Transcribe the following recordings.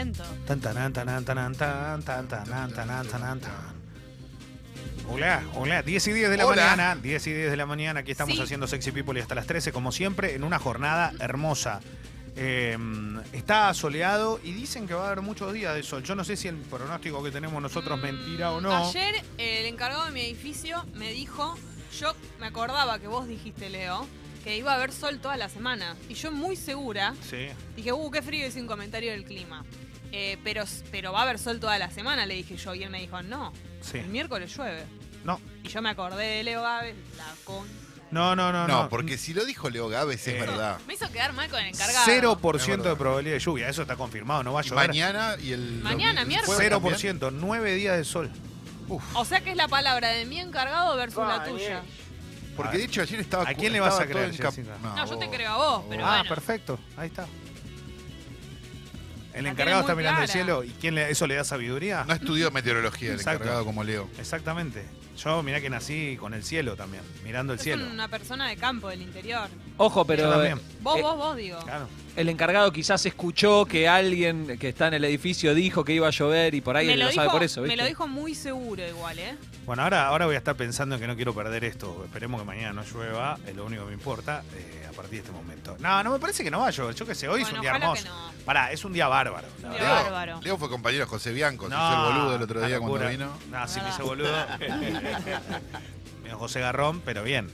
momento. Tan, tan, tan, tan, tan, tan, tan, tan, tan, tan, tan, tan. Hola, hola, 10 y 10 de la Hola. mañana, 10 y 10 de la mañana, aquí estamos Sí. haciendo Sexy People y hasta las 13, como siempre, en una jornada hermosa. Eh, está soleado y dicen que va a haber muchos días de sol. Yo no sé si el pronóstico que tenemos nosotros es mentira o no. Ayer el encargado de mi edificio me dijo, yo me acordaba que vos dijiste, Leo, que iba a haber sol toda la semana. Y yo muy segura Sí. dije, uh, qué frío y sin comentario del clima. Eh, pero, pero va a haber sol toda la semana, le dije yo. Y él me dijo, no, Sí. el miércoles llueve. No, Y yo me acordé de Leo Gávez, la con... no, no, no. No, porque si lo dijo Leo Gávez Eh, es verdad. Me hizo quedar mal con el encargado. 0% Es de probabilidad de lluvia, eso está confirmado, no va a Y llover. mañana y el. Mañana, miércoles. jueves también. 0%, 9 días de sol. Uf, O sea que es la palabra de mi encargado versus la tuya. porque de hecho ayer estaba. ¿A quién le vas a creer? No, yo te creo a vos, pero ah, bueno. perfecto, ahí está. El La encargado está mirando el cielo y quién le, eso le da sabiduría. No estudió meteorología el Exacto. encargado como Leo. Exactamente. Yo mirá que nací con el cielo también, mirando el Es cielo. una persona de campo, del interior. Ojo, Yo pero también. Vos, Eh, vos, vos, digo. Claro. El encargado quizás escuchó que alguien que está en el edificio dijo que iba a llover y por ahí me él lo, lo dijo, sabe por eso, me ¿viste? lo dijo muy seguro igual, ¿eh? Bueno, ahora, ahora voy a estar pensando en que no quiero perder esto. Esperemos que mañana no llueva, es lo único que me importa eh, a partir de este momento. No, no me parece que no va a llover. Yo qué sé, hoy es un día hermoso. no. Pará, es un día bárbaro. Un día. Leo, bárbaro. Leo fue compañero de José Bianco, se No, hizo el boludo el otro día cuando vino. No, sí me hizo boludo. José Garrón, pero bien.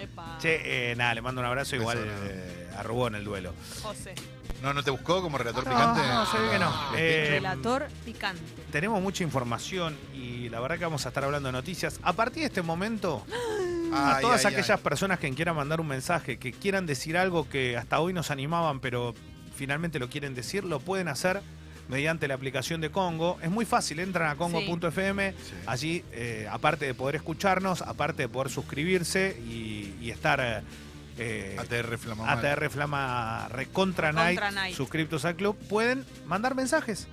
Epa, Che, eh, nada, le mando un abrazo. Igual eh, arrugó en el duelo. José. No, ¿no te buscó como relator No, picante? no, se ve que no. Ah, Eh, Relator picante. Tenemos mucha información y la verdad que vamos a estar hablando de noticias. A partir de este momento, a ay, todas ay, aquellas ay. personas que quieran mandar un mensaje, que quieran decir algo que hasta hoy nos animaban, pero finalmente lo quieren decir, lo pueden hacer mediante la aplicación de Congo. Es muy fácil, entran a congo.fm. Sí. Allí, eh, aparte de poder escucharnos, aparte de poder suscribirse y, y estar eh, eh, ATR Flama. ATR Flama Recontra Night, Recontra Night. suscriptos al club, pueden mandar mensajes.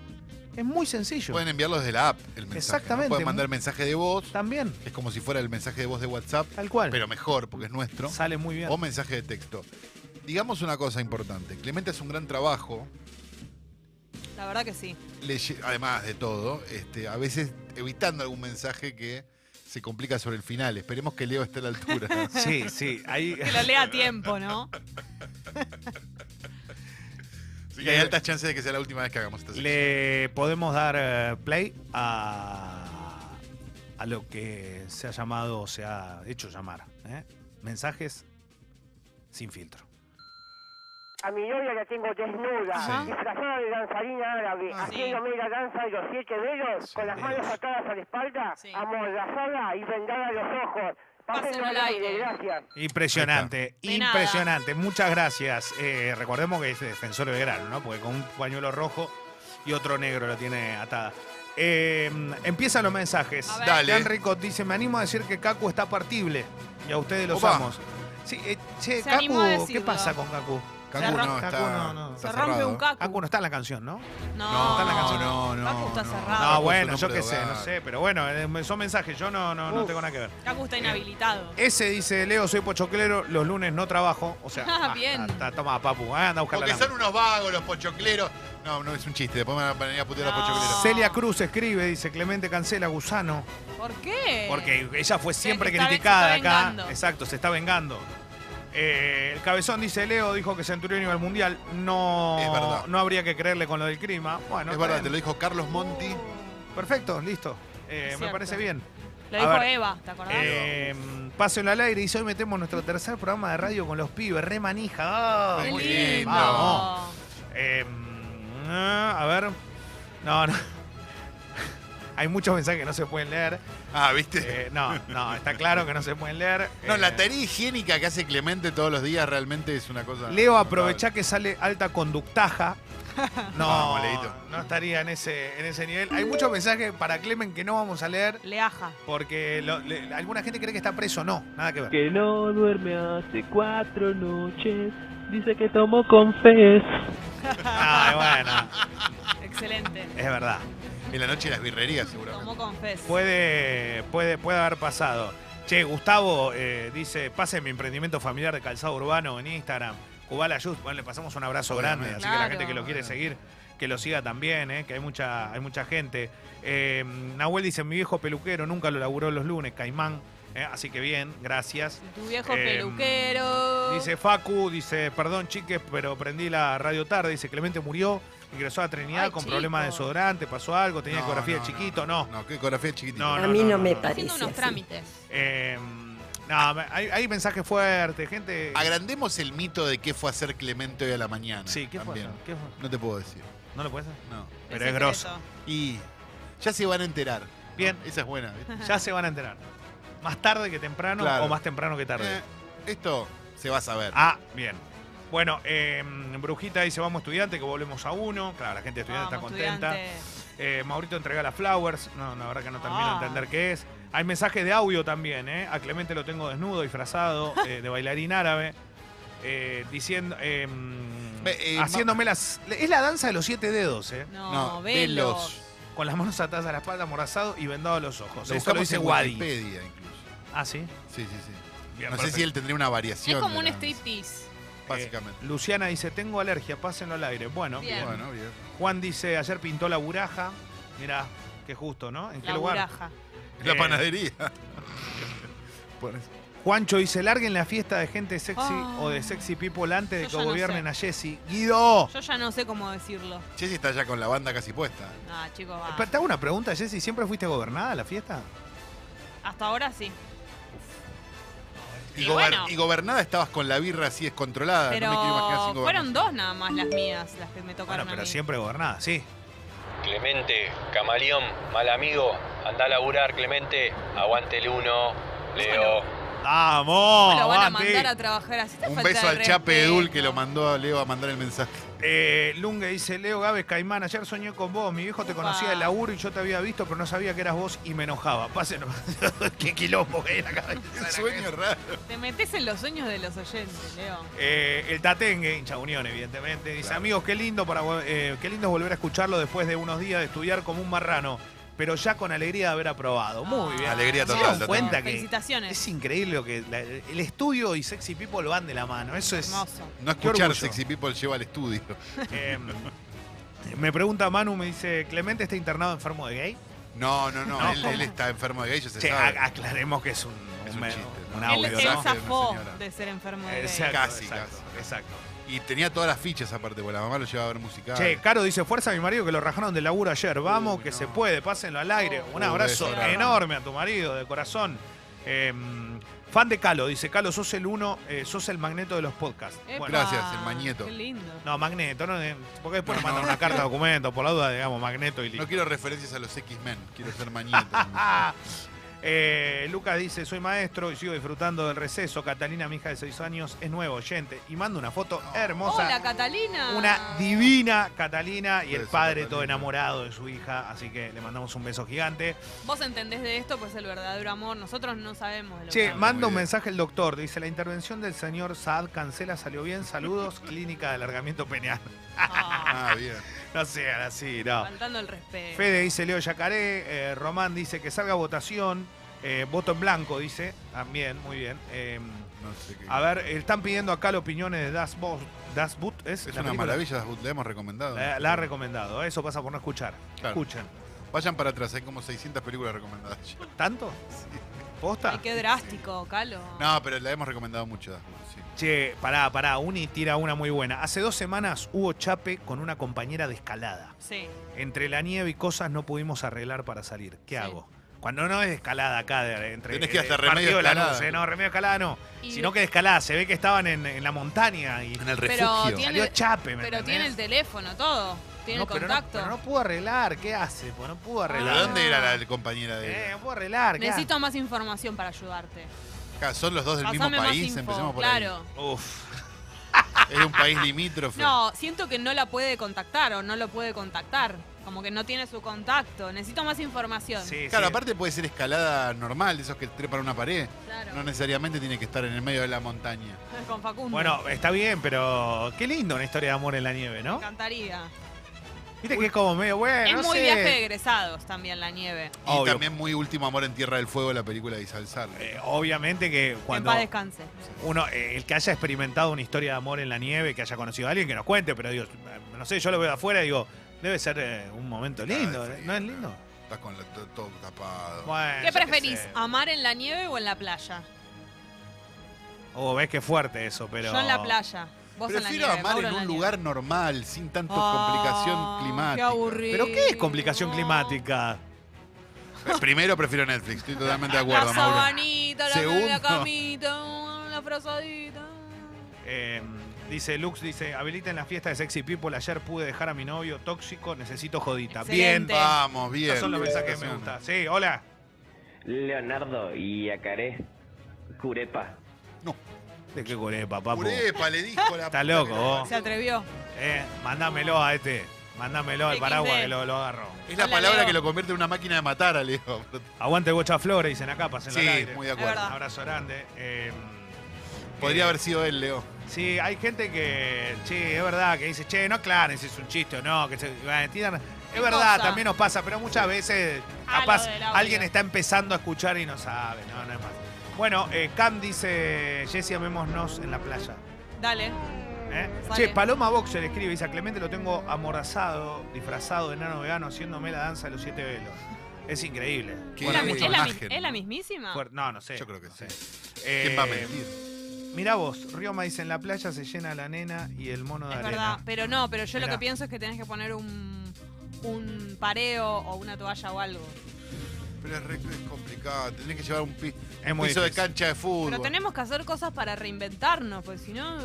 Es muy sencillo. Pueden enviarlo desde la app, el mensaje. ¿no? Exactamente. Pueden mandar mensaje de voz. También, Es como si fuera el mensaje de voz de WhatsApp, tal cual. pero mejor, porque es nuestro. Sale muy bien. O mensaje de texto. Digamos una cosa importante. Clemente hace un gran trabajo, La verdad que sí. le además de todo, este, a veces evitando algún mensaje que se complica sobre el final. Esperemos que Leo esté a la altura. Sí, sí. Ahí, Que lo lea a tiempo, ¿no? Así que hay altas chances de que sea la última vez que hagamos esta sección. le podemos dar eh, play a, a lo que se ha llamado, se ha hecho llamar. ¿eh? Mensajes sin filtro. A mi novia la tengo desnuda, Ajá. disfrazada de danzarina árabe, Ah, haciéndome la danza de los siete dedos, Sí, con las manos dedos. atadas a la espalda, Sí. amordazada y vendada a los ojos. Pásenlo al aire, aire. gracias. Impresionante, impresionante. Muchas gracias. Eh, recordemos que es defensor de Belgrano, ¿no? Porque con un pañuelo rojo y otro negro lo tiene atada. Eh, empiezan los mensajes. Dale. Dan Ricot dice, me animo a decir que Kaku está partible. Y a ustedes los Opa. amos. Sí, eh, che, Se Kaku, ¿qué pasa con Kaku? Cacu Se no, está, Cacu no, no. está Se rompe cerrado. un cacu. Kaku no está en la canción, ¿no? No, No, está en la canción. no, no. Cacu está no. cerrado. No, Ah, Cacu bueno, es yo qué sé, de no hogar. sé, pero bueno, eh, son mensajes, yo no, no, no Uf. tengo nada que ver. Cacu está inhabilitado. Ese dice, Leo, soy pochoclero, los lunes no trabajo. O sea, Ah, bien. ta- ta- toma, papu, ah, anda a buscar Porque la son unos vagos los pochocleros. No, no es un chiste. Después me van a venir a putear a los No. pochocleros. Celia Cruz escribe, dice, Clemente cancela Gusano. ¿Por qué? Porque ella fue siempre Se está- criticada se está acá. vengando. Exacto, se está vengando. Eh, el cabezón dice, Leo dijo que Centurión iba al Mundial. No, Es verdad. no habría que creerle con lo del clima. Bueno, es está verdad, bien. te lo dijo Carlos Monti. Perfecto, listo. Eh, Es me cierto. parece bien. Lo A dijo ver, Eva, ¿te acordás? Eh, pásenlo al aire y hoy metemos nuestro tercer programa de radio con los pibes, re manija. Ah, Qué muy lindo. Vamos. Eh, ah, a ver. No, no. Hay muchos mensajes que no se pueden leer. Ah, ¿viste? Eh, no, no, está claro que no se pueden leer. no, Eh, la tarea higiénica que hace Clemente todos los días realmente es una cosa. Leo, aprovechá que sale alta conductaja. No, Leito. no estaría en ese, en ese nivel. Hay muchos mensajes para Clemen que no vamos a leer Leaja. porque lo- le- alguna gente cree que está preso. No, nada que ver. Que no duerme hace cuatro noches. Dice que tomó confes. Ay, bueno, Excelente. es verdad. En la noche de las birrerías, seguramente. Tomó confes. Puede, puede, puede haber pasado. Che, Gustavo eh, dice, pase mi emprendimiento familiar de calzado urbano en Instagram. Cubala Just, bueno, le pasamos un abrazo Obviamente. grande, así que la gente que lo quiere seguir, que lo siga también, ¿eh? que hay mucha, hay mucha gente. Eh, Nahuel dice, mi viejo peluquero nunca lo laburó los lunes, Caimán. ¿Eh? así que bien, gracias. Tu viejo Em, peluquero. Dice Facu, dice, perdón chiques, pero prendí la radio tarde. Dice, Clemente murió, ingresó a Trinidad Ay, con chico. problemas de desodorante, pasó algo, tenía No, ecografía no, de chiquito, no. No, que ecografía de chiquitito. No, A mí no, me parece haciendo unos así. trámites. Eh, no, hay, hay mensajes fuertes, gente... Agrandemos el mito de qué fue a hacer Clemente hoy a la mañana. Sí, ¿qué fue? ¿Qué fue? No te puedo decir. ¿No lo puedes hacer? No. Pero es grosso. Y ya se van a enterar. Bien. ¿no? Esa es buena. Ya se van a enterar. Más tarde que temprano Claro. o más temprano que tarde. Eh, esto se va a saber. Ah, bien. Bueno, eh, Brujita dice, vamos estudiante, que volvemos a uno. Claro, la gente estudiante Vamos, está contenta. estudiante. Eh, Maurito entrega las flowers. No, la verdad que no termino de Ah. entender qué es. Hay mensajes de audio también, ¿eh? A Clemente lo tengo desnudo, disfrazado, eh, de bailarín árabe. eh, diciendo... eh, Ve, eh, haciéndome las... Es la danza de los siete dedos, ¿eh? No, No, velos. velos. Con las manos atadas a la espalda, amordazado y vendado los ojos. Lo Eso lo buscamos dice en Wadi. Wikipedia incluso. Ah, ¿sí? Sí, sí, sí. Bien, no sé si él tendría una variación. Es como de un la- striptease. Básicamente. Eh, Luciana dice, tengo alergia, pásenlo al aire. Bueno, Bien. bien. Bueno, bien. Juan dice, ayer pintó la buraja. Mirá, qué justo, ¿no? ¿En qué La lugar? buraja. La Eh, panadería. Pones- Juancho dice, larguen la fiesta de gente sexy o de sexy people antes de Yo que ya no gobiernen sé. a Jessy. ¡Guido! Yo ya no sé cómo decirlo. Jessy está ya con la banda casi puesta. Ah, chicos, va. Pero Te hago una pregunta, Jessy. ¿Siempre fuiste gobernada a la fiesta? Hasta ahora sí. Y, Y gober- bueno. y gobernada estabas con la birra así descontrolada. Pero no me quiero imaginar sin fueron dos nada más las mías, las que me Bueno, tocaron pero a mí. siempre gobernada, sí. Clemente, camaleón, mal amigo, anda a laburar, Clemente, aguante el uno, Leo. ¡Vamos! ¿Cómo lo van a mandar a trabajar así? Un falta beso de al Chape Edul que respeto. lo mandó a Leo a mandar el mensaje. Eh, Lunge dice, Leo Gávez Caimán, ayer soñé con vos, mi viejo te Upa. conocía del laburo y yo te había visto, pero no sabía que eras vos y me enojaba. Pásenos. Qué quilombo que hay en la cabeza. Qué sueño raro. Te metes en los sueños de los oyentes, Leo. Eh, el Tatengue, hincha Unión, evidentemente, dice, Claro. amigos, qué lindo para eh, qué lindo es volver a escucharlo después de unos días de estudiar como un marrano, pero ya con alegría de haber aprobado. Muy bien. Alegría ¿Se total, cuenta que Felicitaciones. es increíble lo que la- el estudio y Sexy People van de la mano. Eso es. Hermoso. No Qué escuchar orgullo. Sexy People lleva al estudio. eh, me pregunta Manu, me dice, ¿Clemente está internado enfermo de gay? No, no, no. No, él, ¿cómo? él está enfermo de gay, ya se Che, sabe. a- aclaremos que es un, Es un me- chiste, ¿no? un Él, audio, él ¿no? de zafó ser enfermo de gay. Exacto, Casi, exacto, casi. exacto. Y tenía todas las fichas aparte, porque la mamá lo llevaba a ver musical. Che, Caro dice, fuerza a mi marido que lo rajaron del laburo ayer. Vamos, Uy, que no. se puede, pásenlo al aire. Oh. Un abrazo beso, enorme a tu marido, de corazón. Eh, fan de Calo, dice, Calo, sos el uno, eh, sos el magneto de los podcasts. Epa, Bueno, Gracias, el Magneto. Qué lindo. no, magneto, no, Eh, porque después No, nos mandan no. una carta de documento, por la duda, digamos, magneto y listo. No quiero referencias a los X-Men, quiero ser mañeto. Eh, Lucas dice, soy maestro y sigo disfrutando del receso. Catalina, mi hija de 6 años, es nueva oyente y manda una foto hermosa. Hola, Catalina. Una divina Catalina y el padre Catalina. todo enamorado de su hija, así que le mandamos un beso gigante. Vos entendés de esto, pues el verdadero amor. Nosotros no sabemos de lo que Che, hablamos. manda un mensaje el doctor, dice, la intervención del señor Saad Cancela salió bien, saludos, clínica de alargamiento peneal. Ah, Ah, bien. No sean así, no. faltando el respeto. Fede dice Leo Yacaré, eh, Román dice que salga votación, eh, voto en blanco, dice, también, muy bien. Eh, No sé qué. a ver, están pidiendo acá las opiniones de Das, Bo- das Boot, ¿es? es la una película? maravilla, la hemos recomendado. La, la ha recomendado, eso pasa por no escuchar. Claro. Escuchen. Vayan para atrás, hay como 600 películas recomendadas. ¿Tanto? ¿Posta? Ay, qué drástico, Calo. No, pero la hemos recomendado mucho. Das Boot, sí. Che, pará, pará, Uni tira una muy buena. Hace dos semanas hubo chape con una compañera de escalada. Sí. Entre la nieve y cosas no pudimos arreglar para salir. ¿Qué Sí. hago? Cuando no es de escalada acá, de, entre Tenés que ir hasta eh, remedio Partido de escalada. Lanús, eh, no, remedio escalada no. Y- Sino que de escalada, se ve que estaban en, en la montaña y En el Pero refugio. tiene- salió chape, ¿me Pero tiene el teléfono, todo. Tiene No, el pero no- contacto. Pero no, pudo arreglar, ¿qué hace? Pues no pudo ¿Pero arreglar. ¿De dónde era la compañera de Eh, no pudo arreglar, ¿qué Necesito más información para ayudarte. Son los dos del mismo Pasame país, info, empecemos por claro. Uf. Es un país limítrofe. No, siento que no la puede contactar o no lo puede contactar. Como que no tiene su contacto. Necesito más información. Sí, Claro, sí. aparte puede ser escalada normal, de esos que trepan una pared. Claro. No necesariamente tiene que estar en el medio de la montaña. Con Facundo. Bueno, está bien, pero qué lindo una historia de amor en la nieve, Me ¿no? encantaría. Viste que es como medio bueno. es no muy sé. viaje de egresados también la nieve. Y Obvio. también muy Último Amor en Tierra del Fuego, la película de Isabel Sarli. Eh, obviamente que En cuando paz descanse. uno, eh, el que haya experimentado una historia de amor en la nieve, que haya conocido a alguien que nos cuente, pero digo, no sé, yo lo veo de afuera y digo, Debe ser eh, un momento lindo, ¿no es lindo? Estás con la- todo tapado. Bueno, ¿Qué preferís? ¿Amar en la nieve o en la playa? Oh, ves que fuerte eso, pero. Yo en la playa. Vos en la Prefiero nieve. amar Mauro en la un nieve. lugar normal, sin tanta Ah, complicación Qué climática. aburrido. ¿Pero qué es complicación climática? Primero prefiero Netflix, estoy totalmente de La acuerdo, Mauro. sabanita, la, Segundo. la camita, la frazadita. Eh, dice Lux, dice, habiliten la fiesta de Sexy People. Ayer pude dejar a mi novio tóxico, necesito jodita. Excelente. Bien. Vamos, bien. Esos son los mensajes que me gustan. Sí, hola. Leonardo y Yacaré. Curepa. ¿De qué curepa, papu? Urepa, le dijo la Está loco, vos. Se atrevió. Eh, mándamelo a este. Mándamelo al paraguas que lo, lo agarro. Es la Hola, palabra Leo. que lo convierte en una máquina de matar a Leo. Aguante Bocha Flores, dicen acá, pasen Sí, aire. muy de acuerdo. Un abrazo grande. Eh, Podría eh, haber sido él, Leo. Sí, hay gente que, che, es verdad, que dice, che, no aclaren si es un chiste o no, que se, es ¿Qué verdad, cosa? también nos pasa, pero muchas veces capaz alguien está empezando a escuchar y no sabe, no, no es más. Bueno, eh, Cam dice, Jessy, amémonos en la playa. Dale. ¿eh? Che, Paloma Boxer escribe, dice, a Clemente lo tengo amorazado, disfrazado de enano vegano, haciéndome la danza de los siete velos. Es increíble. Qué ¿Es la, es la mi- imagen. es la mismísima? Fuer- no, no sé. Yo creo que no sí. sé. ¿Quién va a Eh, mentir? Mirá vos, Rioma dice, en la playa se llena la nena y el mono de Es arena. verdad, pero no, pero yo lo Mirá. que pienso es que tenés que poner un, un pareo o una toalla o algo. Pero es, re- es complicado. Tenés que llevar un, pi- Es un muy piso de cancha de fútbol. Pero tenemos que hacer cosas para reinventarnos, pues si no...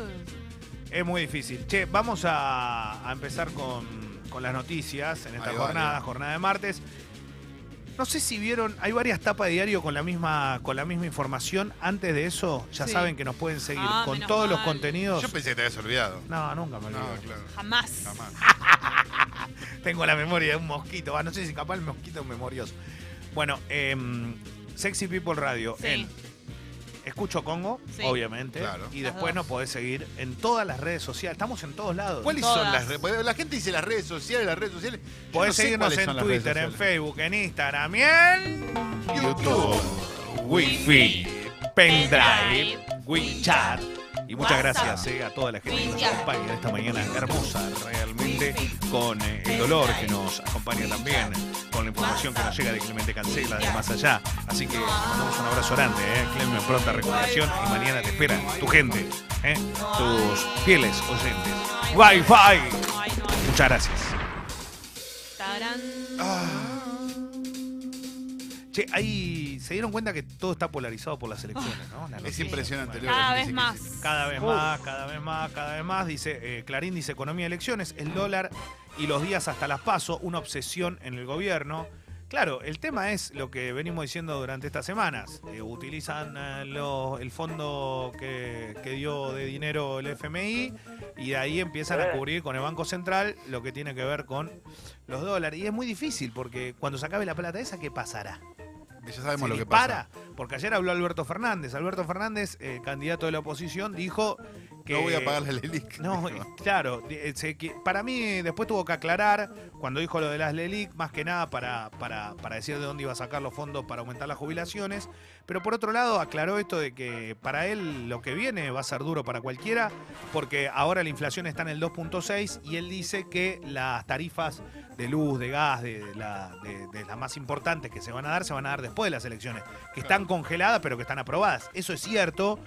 Es muy difícil. Che, vamos a, a empezar con, con las noticias en esta Ahí jornada, jornada de martes. No sé si vieron, hay varias tapas de diario con la misma, con la misma información. Antes de eso, ya Sí. saben que nos pueden seguir Ah, con todos los contenidos. Yo pensé que te habías olvidado. No, nunca me. No, claro. Jamás. Jamás. Tengo la memoria de un mosquito. Ah, no sé si capaz el mosquito es memorioso. Bueno, em, Sexy People Radio Sí. en Escucho Congo, Sí. obviamente. Claro. Y Las después dos. nos podés seguir en todas las redes sociales. Estamos en todos lados. ¿Cuáles Todas. son las redes? La gente dice las redes sociales, las redes sociales. Yo Podés no sé seguirnos cuáles en son las redes Twitter, en sociales. Facebook, en Instagram y en YouTube. Wi-Fi, Pendrive, WeChat. Y muchas gracias eh, a toda la gente que nos acompaña esta mañana hermosa, realmente, con eh, el dolor que nos acompaña también, con la información que nos llega de Clemente Cancela, de más allá. Así que mandamos un abrazo grande, eh, Clemente, pronta recuperación y mañana te esperan tu gente, eh, tus fieles oyentes. Wi-Fi. Muchas gracias. Ah, Che, ahí se dieron cuenta que todo está polarizado por las elecciones, ¿no? La es impresionante, Leo. Cada vez más. Cada vez más, cada vez más, cada vez más. Dice, eh, Clarín dice economía y elecciones, el dólar y los días hasta las paso, una obsesión en el gobierno. Claro, el tema es lo que venimos diciendo durante estas semanas. Eh, utilizan eh, lo- el fondo que, que dio de dinero el FMI y de ahí empiezan a cubrir con el Banco Central lo que tiene que ver con los dólares. Y es muy difícil porque cuando se acabe la plata esa, ¿qué pasará? Ya sabemos se lo que dispara, pasa. porque ayer habló Alberto Fernández. Alberto Fernández, eh, candidato de la oposición, dijo que... No voy a pagarle el LELIC. No, claro, eh, se que- para mí después tuvo que aclarar cuando dijo lo de las LELIC, más que nada para, para, para decir de dónde iba a sacar los fondos para aumentar las jubilaciones, pero por otro lado aclaró esto de que para él lo que viene va a ser duro para cualquiera, porque ahora la inflación está en el 2.6 y él dice que las tarifas de luz, de gas, de, de la- de- de las más importantes que se van a dar, se van a dar después de las elecciones, que están congeladas pero que están aprobadas. Eso es cierto.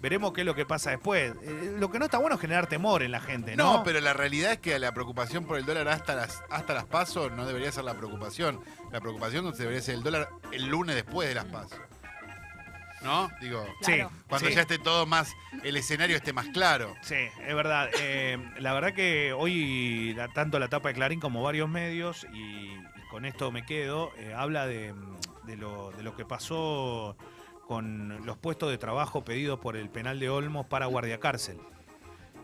Veremos qué es lo que pasa después. Eh, lo que no está bueno es generar temor en la gente, ¿no? No, pero la realidad es que la preocupación por el dólar hasta las hasta las pasos no debería ser la preocupación. La preocupación debería ser el dólar el lunes después de las pasos. ¿No? Digo, Sí, Claro. cuando sí. ya esté todo más, el escenario esté más claro. Sí, es verdad. Eh, la verdad que hoy la- tanto la tapa de Clarín como varios medios, y, y con esto me quedo, eh, habla de, de lo, de lo que pasó con los puestos de trabajo pedidos por el penal de Olmos para guardia cárcel.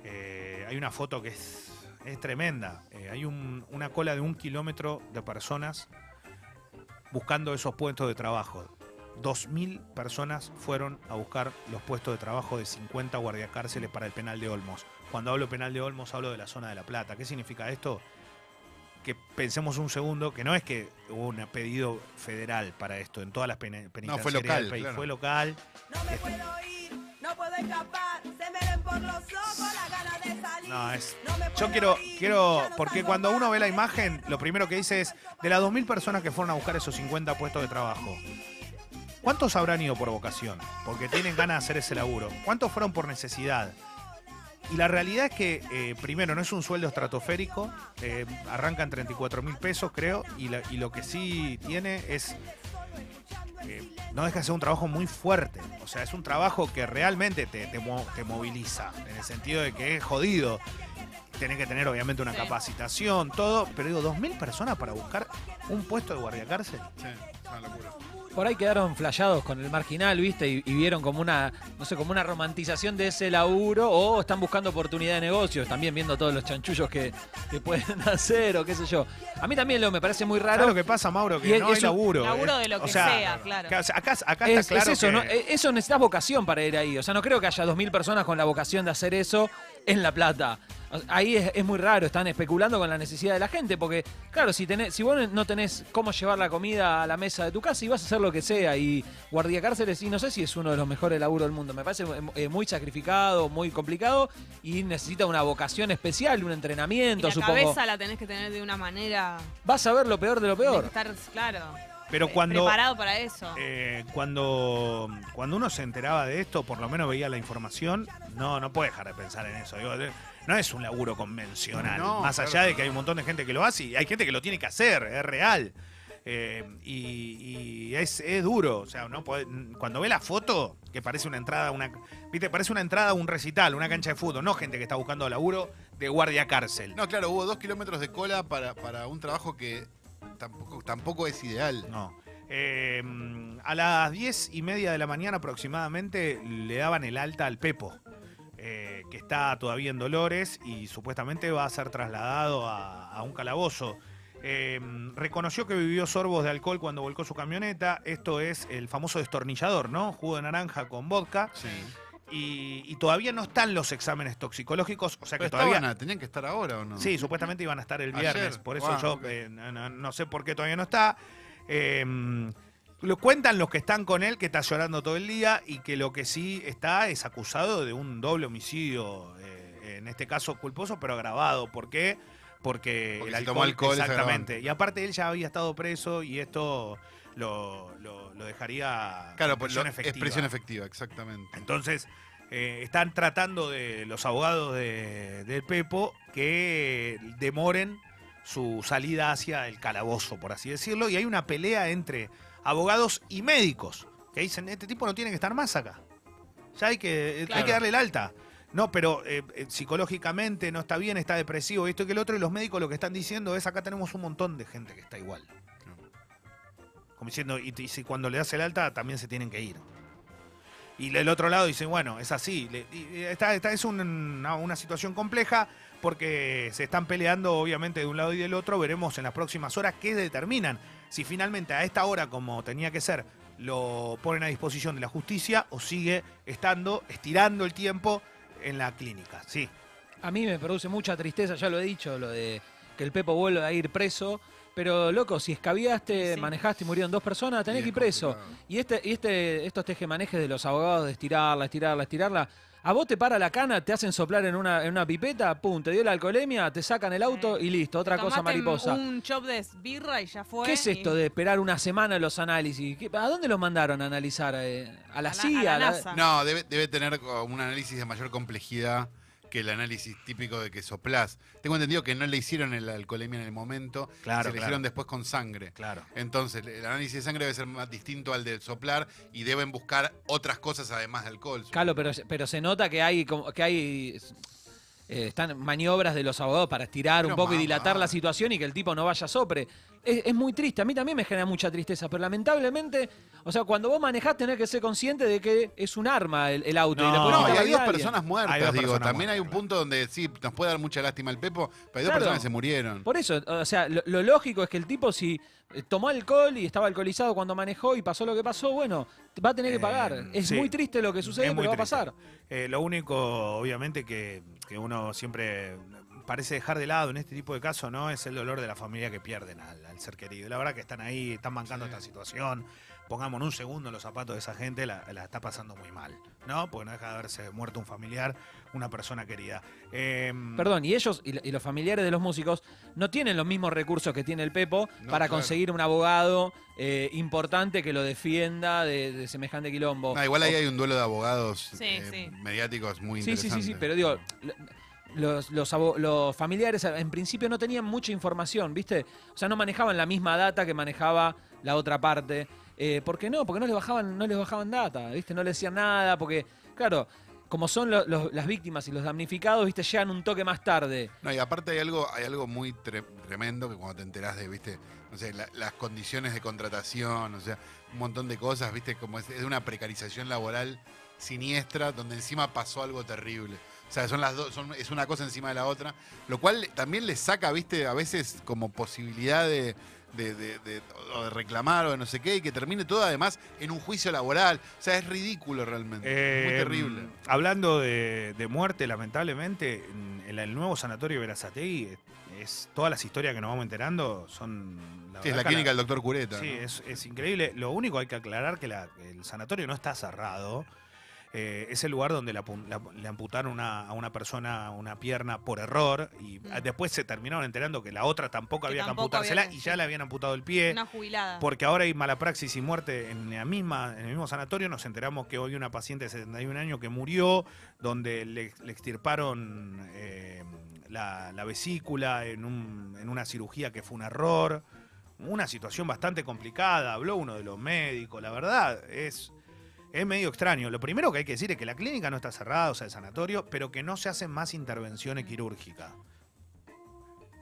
Eh, hay una foto que es, tremenda. Eh, hay un- una cola de un kilómetro de personas buscando esos puestos de trabajo. 2.000 personas fueron a buscar los puestos de trabajo de 50 guardiacárceles para el penal de Olmos. Cuando hablo penal de Olmos hablo de la zona de La Plata. ¿Qué significa esto? Que pensemos un segundo que no es que hubo un pedido federal para esto en todas las pene- penitenciarias local, del país. claro. Fue local. No me puedo ir, no puedo escapar, se me ven por los ojos las ganas de salir. No, es. Yo quiero, quiero. Porque cuando uno ve la imagen, lo primero que dice es: de las 2.000 personas que fueron a buscar esos 50 puestos de trabajo, ¿cuántos habrán ido por vocación? Porque tienen ganas de hacer ese laburo. ¿Cuántos fueron por necesidad? Y la realidad es que, eh, primero, no es un sueldo estratosférico, eh, arrancan 34 mil pesos, creo, y, la- y lo que sí tiene es. eh, no deja de ser un trabajo muy fuerte. O sea, es un trabajo que realmente te, te mo- te moviliza, en el sentido de que es jodido. Tenés que tener, obviamente, una Sí. capacitación, todo. Pero digo, 2.000 personas para buscar un puesto de guardia cárcel. Sí, es una locura. Por ahí quedaron flayados con el marginal, ¿viste? Y, y vieron como una, no sé, como una romantización de ese laburo o están buscando oportunidad de negocios, también viendo todos los chanchullos que, que pueden hacer o qué sé yo. A mí también lo me parece muy ¿Sabes raro. lo que pasa, Mauro? Que es- no hay es un- laburo. Laburo eh. de lo O que sea, sea, claro. Acá, acá, Es, está claro es eso, que- ¿no? Eh, Eso necesitas vocación para ir ahí. O sea, no creo que haya 2.000 personas con la vocación de hacer eso en La Plata. Ahí es, es muy raro, están especulando con la necesidad de la gente, porque, claro, si tenés, si vos no tenés cómo llevar la comida a la mesa de tu casa y vas a hacer lo que sea, y guardia cárceles, y no sé si es uno de los mejores laburos del mundo, me parece eh, muy sacrificado, muy complicado, y necesita una vocación especial, un Y entrenamiento, la supongo. cabeza la tenés que tener de una manera. Vas a ver lo peor de lo peor. estar, claro. Pero cuando, Preparado para eso. eh, cuando, cuando uno se enteraba de esto, por lo menos veía la información, no, no puede dejar de pensar en eso. Digo, no es un laburo convencional. No, más claro allá de que no. hay un montón de gente que lo hace y hay gente que lo tiene que hacer, es real. Eh, y, y es, es duro. O sea, no podés- cuando ve la foto, que parece una entrada, una, viste, parece una entrada a un recital, una cancha de fútbol, no gente que está buscando laburo de guardia cárcel. No, claro, hubo dos kilómetros de cola para, para un trabajo que tampoco, tampoco es ideal. No. Eh, a las diez y media de la mañana aproximadamente le daban el alta al Pepo, eh, que está todavía en Dolores y supuestamente va a ser trasladado a, a un calabozo. Eh, reconoció que vivió sorbos de alcohol cuando volcó su camioneta. Esto es el famoso destornillador, ¿no? Jugo de naranja con vodka. Sí. Y, y todavía no están los exámenes toxicológicos. O sea que todavía. estaban tenían que estar ahora o no? Sí, supuestamente iban a estar el Ayer. viernes. Por eso yo eh, no, sé por qué todavía no está. Eh, lo cuentan los que están con él, que está llorando todo el día y que lo que sí está es acusado de un doble homicidio, eh, en este caso culposo, pero agravado. ¿Por qué? Porque, Porque el si tomó alcohol, alcohol exactamente. Y aparte él ya había estado preso y esto lo, lo- lo dejaría Claro, en pues efectiva. prisión efectiva, exactamente. Entonces, eh, están tratando de los abogados de, del Pepo que demoren su salida hacia el calabozo, por así decirlo, y hay una pelea entre abogados y médicos que dicen, este tipo no tiene que estar más acá. Ya hay que, hay Claro. que darle el alta. No, pero eh, eh, psicológicamente no está bien, está depresivo, esto y que el otro, y los médicos lo que están diciendo es, acá tenemos un montón de gente que está igual. Como diciendo, y, si cuando le das el alta también se tienen que ir. Y el otro lado dice, bueno, es así. Esta, esta es un- una, una situación compleja porque se están peleando obviamente de un lado y del otro. Veremos en las próximas horas qué determinan. Si finalmente a esta hora, como tenía que ser, lo ponen a disposición de la justicia o sigue estando, estirando el tiempo en la clínica. Sí. A mí me produce mucha tristeza, ya lo he dicho, lo de que el Pepo vuelva a ir preso. Pero, loco, si escabiaste, Sí. manejaste y murieron dos personas, tenés que ir es preso. complicado. Y este, y este, estos tejemanejes de los abogados de estirarla, estirarla, estirarla. A vos te para la cana, te hacen soplar en una, en una pipeta, pum, te dio la alcoholemia, te sacan el auto y listo, otra cosa mariposa. Un chop de birra y ya fue. ¿Qué es esto y- de esperar una semana los análisis? ¿Qué- ¿A dónde los mandaron a analizar? eh? ¿A la A la- CIA? a la ¿A NASA. No, debe, debe tener un análisis de mayor complejidad que el análisis típico de que soplás. Tengo entendido que no le hicieron el alcoholemia en el momento, Claro, se le claro. hicieron después con sangre. Claro. Entonces, el análisis de sangre debe ser más distinto al del soplar y deben buscar otras cosas además de alcohol. Calo, pero, pero se nota que hay que hay eh, están maniobras de los abogados para estirar un poco y dilatar la situación y que el tipo no vaya a sopre. Es, es muy triste, a mí también me genera mucha tristeza, pero lamentablemente, o sea, cuando vos manejás tenés que ser consciente de que es un arma el, el auto. No, y la hay dos personas muertas, Hay dos digo. personas También hay un punto donde sí, nos puede dar mucha lástima el Pepo, pero hay dos Claro. personas que se murieron. Por eso, o sea, lo, lo lógico es que el tipo si eh, tomó alcohol y estaba alcoholizado cuando manejó y pasó lo que pasó, bueno, va a tener que Eh, pagar. Es sí. muy triste lo que sucede, Es pero va a pasar. Eh, lo único, obviamente, que, que uno siempre parece dejar de lado en este tipo de casos, ¿no? Es el dolor de la familia que pierden al, al ser querido. Y La verdad que están ahí, están bancando Sí. esta situación. Pongamos en un segundo en los zapatos de esa gente, la, la está pasando muy mal, ¿no? Porque no deja de haberse muerto un familiar, una persona querida. Em, Perdón, y ellos y, lo- y los familiares de los músicos no tienen los mismos recursos que tiene el Pepo No, para claro. conseguir un abogado eh, importante que lo defienda de, de semejante quilombo. No, igual ahí O- hay un duelo de abogados Sí, eh, sí. mediáticos muy Sí, sí, interesante. sí, sí, pero digo, lo- los, los, los familiares en principio no tenían mucha información, ¿viste? O sea, no manejaban la misma data que manejaba la otra parte. Eh, ¿Por qué no? Porque no les bajaban, no les bajaban data, ¿viste? No les decían nada, porque, claro, como son lo- las víctimas y los damnificados, ¿viste? Llegan un toque más tarde. No, y aparte hay algo, hay algo muy tre- tremendo que cuando te enterás de, viste, no sé, la- las condiciones de contratación, o sea, un montón de cosas, viste, como es, es una precarización laboral siniestra donde encima pasó algo terrible. O sea, son las dos, son, es una cosa encima de la otra, lo cual también les saca, viste, a veces como posibilidad de, de, de- de- o de reclamar o de no sé qué, y que termine todo además en un juicio laboral. O sea, es ridículo realmente. es muy terrible. Hablando de, de muerte, lamentablemente, en el, nuevo sanatorio Verazategui, es, todas las historias que nos vamos enterando son... Sí, es la clínica del doctor Cureta. Sí, ¿no? es, es increíble. Lo único hay que aclarar que la- el sanatorio no está cerrado. Eh, es el lugar donde le, apu- la- le amputaron una- a una persona una pierna por error y Mm. después se terminaron enterando que la otra tampoco Que había que había amputársela que- y ya le habían amputado el pie. Una jubilada. Porque ahora hay mala praxis y muerte en, la misma, en el mismo sanatorio. Nos enteramos que hoy una paciente de 71 años que murió, donde le, le extirparon eh, la, la vesícula en, un- en una cirugía que fue un error. Una situación bastante complicada. Habló uno de los médicos. La verdad, es, es medio extraño. Lo primero que hay que decir es que la clínica no está cerrada, o sea, el sanatorio, pero que no se hacen más intervenciones quirúrgicas.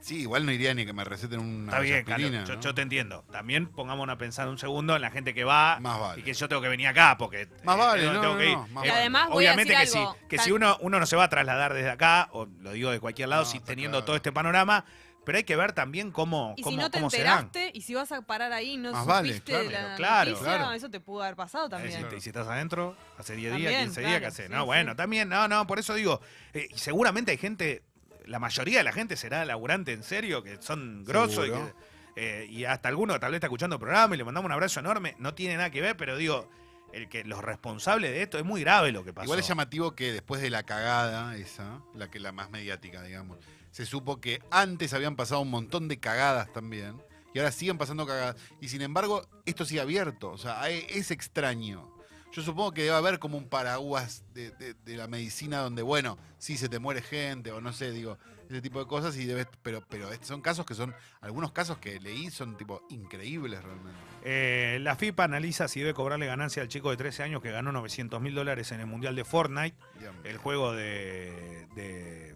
Sí, igual no iría ni que me receten una Está bien, aspirina, Carlos, yo, ¿no? yo te entiendo. También pongámonos a pensar un segundo en la gente que va Más vale. y que yo tengo que venir acá porque Más vale, tengo- no, tengo no, que ir. no, más Y vale. además voy a obviamente decir que algo. sí, que Tal- si uno, uno no se va a trasladar desde acá, o lo digo de cualquier lado, No, si teniendo claro. todo este panorama, pero hay que ver también cómo, Y si cómo, no te enteraste y si vas a parar ahí y no Más vale, supiste claro, la claro, noticia, claro. eso te pudo haber pasado Eh, también. si, y si estás adentro, hace 10 días, También, 15 días, ¿qué claro, haces? sí, no, sí. bueno, también, no, no, por eso digo, eh, y seguramente hay gente, la mayoría de la gente será laburante en serio, que son grosos y, que, eh, y hasta alguno que tal vez está escuchando el programa y le mandamos un abrazo enorme, no tiene nada que ver, pero digo, el que los responsables de esto es muy grave lo que pasó. Igual es llamativo que después de la cagada esa, la que la más mediática, digamos, se supo que antes habían pasado un montón de cagadas también y ahora siguen pasando cagadas. Y sin embargo, esto sigue abierto, o sea, es extraño. Yo supongo que debe haber como un paraguas de, de- de la medicina donde, bueno, sí se te muere gente o no sé, digo, ese tipo de cosas y debes, pero, pero estos son casos que son, algunos casos que leí son tipo increíbles realmente. Eh, la FIFA analiza si debe cobrarle ganancia al chico de 13 años que ganó 900 mil dólares en el Mundial de Fortnite. El juego de. de-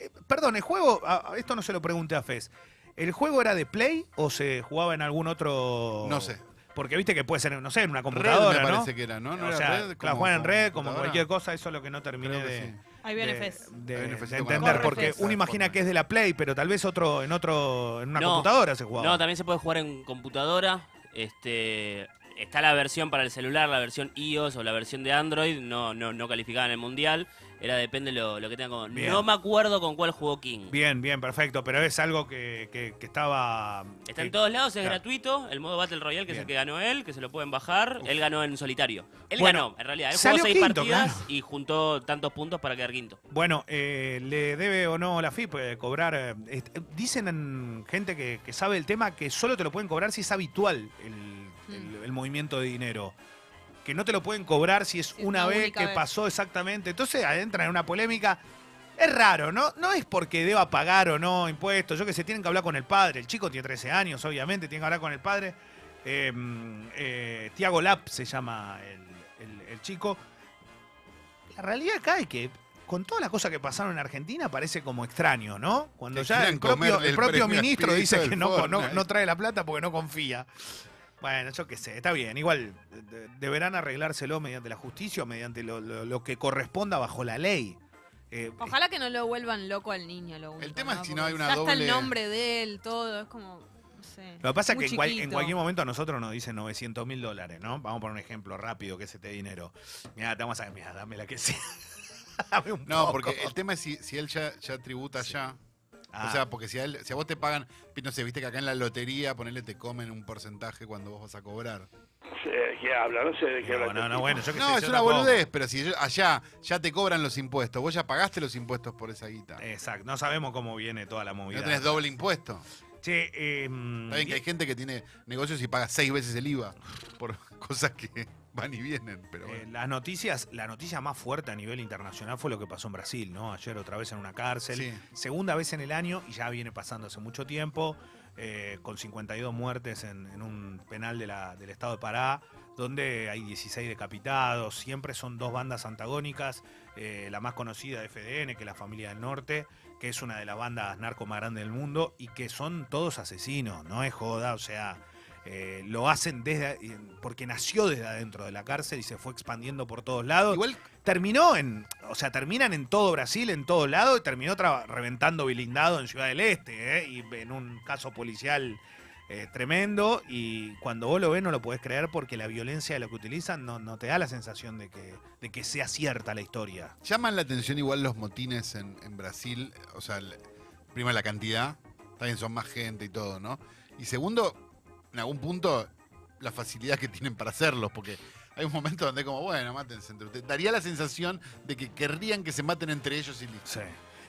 eh, perdón, el juego. esto no se lo pregunté a Fez. ¿El juego era de Play o se jugaba en algún otro.? No sé. Porque viste que puede ser, no sé, en una Red computadora, me ¿no? parece que era, ¿no? ¿No o era sea, red? la juegan en red, como cualquier cosa, eso es lo que no terminé que de, sí. Ahí viene de- Fez. de- Ahí viene entender. Porque Fez. uno imagina que es de la Play, pero tal vez otro en otro en una No. computadora se jugaba. No, también se puede jugar en computadora. Este, está la versión para el celular, la versión iOS o la versión de Android, no, no, no calificada en el mundial. Era depende lo, lo que tenga. Bien. No me acuerdo con cuál jugó King. Bien, bien, perfecto. Pero es algo que, que- que estaba. Está que- en todos lados, es claro. gratuito. El modo Battle Royale, que es Bien. el que ganó él, que se lo pueden bajar. Él ganó en solitario. Él Bueno, ganó, en realidad. Él jugó seis quinto, partidas claro. y juntó tantos puntos para quedar quinto. Bueno, eh, ¿le debe o no la FIP eh, cobrar? eh, dicen en gente que, que sabe el tema que solo te lo pueden cobrar si es habitual el, el- el movimiento de dinero. Que no te lo pueden cobrar si es una vez que vez. pasó exactamente. Entonces entran en una polémica. Es raro, ¿no? No es porque deba pagar o no impuestos. Yo que sé, tienen que hablar con el padre. El chico tiene 13 años, obviamente, tienen que hablar con el padre. Eh, eh, Tiago Lap se llama el, el- el chico. La realidad acá es que con todas las cosas que pasaron en Argentina parece como extraño, ¿no? Cuando Que ya el propio, el propio ministro dice que no, no, no trae la plata porque no confía. Bueno, yo qué sé, está bien. Igual de- deberán arreglárselo mediante la justicia o mediante lo, lo- lo que corresponda bajo la ley. Eh, Ojalá que no lo vuelvan loco al niño. Lo único, tema es si no hay una ya está el nombre de él, todo. Es como. No sé. Lo que pasa es que en, cual- en chiquito. cualquier momento a nosotros nos dicen 900 mil dólares, ¿no? Vamos a poner un ejemplo rápido que es este dinero. Mira, te vamos a mira, dame la que sea. Dame un No, poco. porque el tema es si, si él ya, ya tributa ya, Ah. O sea, porque si a, él- si a vos te pagan, no sé, viste que acá en la lotería, ponerle te comen un porcentaje cuando vos vas a cobrar. ¿De qué habla? No sé de qué habla. No, no, este no, tipo. bueno, yo que sé. No, es yo una tampoco. boludez, pero si yo- allá ya te cobran los impuestos, vos ya pagaste los impuestos por esa guita. Exacto, no sabemos cómo viene toda la movida. no tenés doble impuesto. Che, eh, Está bien que hay gente que tiene negocios y paga seis veces el IVA por cosas que van y vienen, pero Eh, las noticias, la noticia más fuerte a nivel internacional fue lo que pasó en Brasil, ¿no? Ayer otra vez en una cárcel, Sí. segunda vez en el año y ya viene pasando hace mucho tiempo, eh, con 52 muertes en, en un penal de la- del estado de Pará, donde hay 16 decapitados, siempre son dos bandas antagónicas, eh, la más conocida de FDN, que es la Familia del Norte, que es una de las bandas narco más grandes del mundo y que son todos asesinos, no es joda, o sea, eh, lo hacen desde porque nació desde adentro de la cárcel y se fue expandiendo por todos lados. Igual, Terminó en, o sea, terminan en todo Brasil, en todo lado, y terminó reventando blindado en Ciudad del Este, ¿eh? y en un caso policial eh, tremendo. Y cuando vos lo ves no lo podés creer porque la violencia de lo que utilizan no, no te da la sensación de que, de que sea cierta la historia. llaman la atención igual los motines en, en Brasil, o sea, primero la cantidad, también son más gente y todo, ¿no? Y segundo, en algún punto, la facilidad que tienen para hacerlos, porque hay un momento donde como, bueno, mátense entre ustedes. Daría la sensación de que querrían que se maten entre ellos y listo. Sí.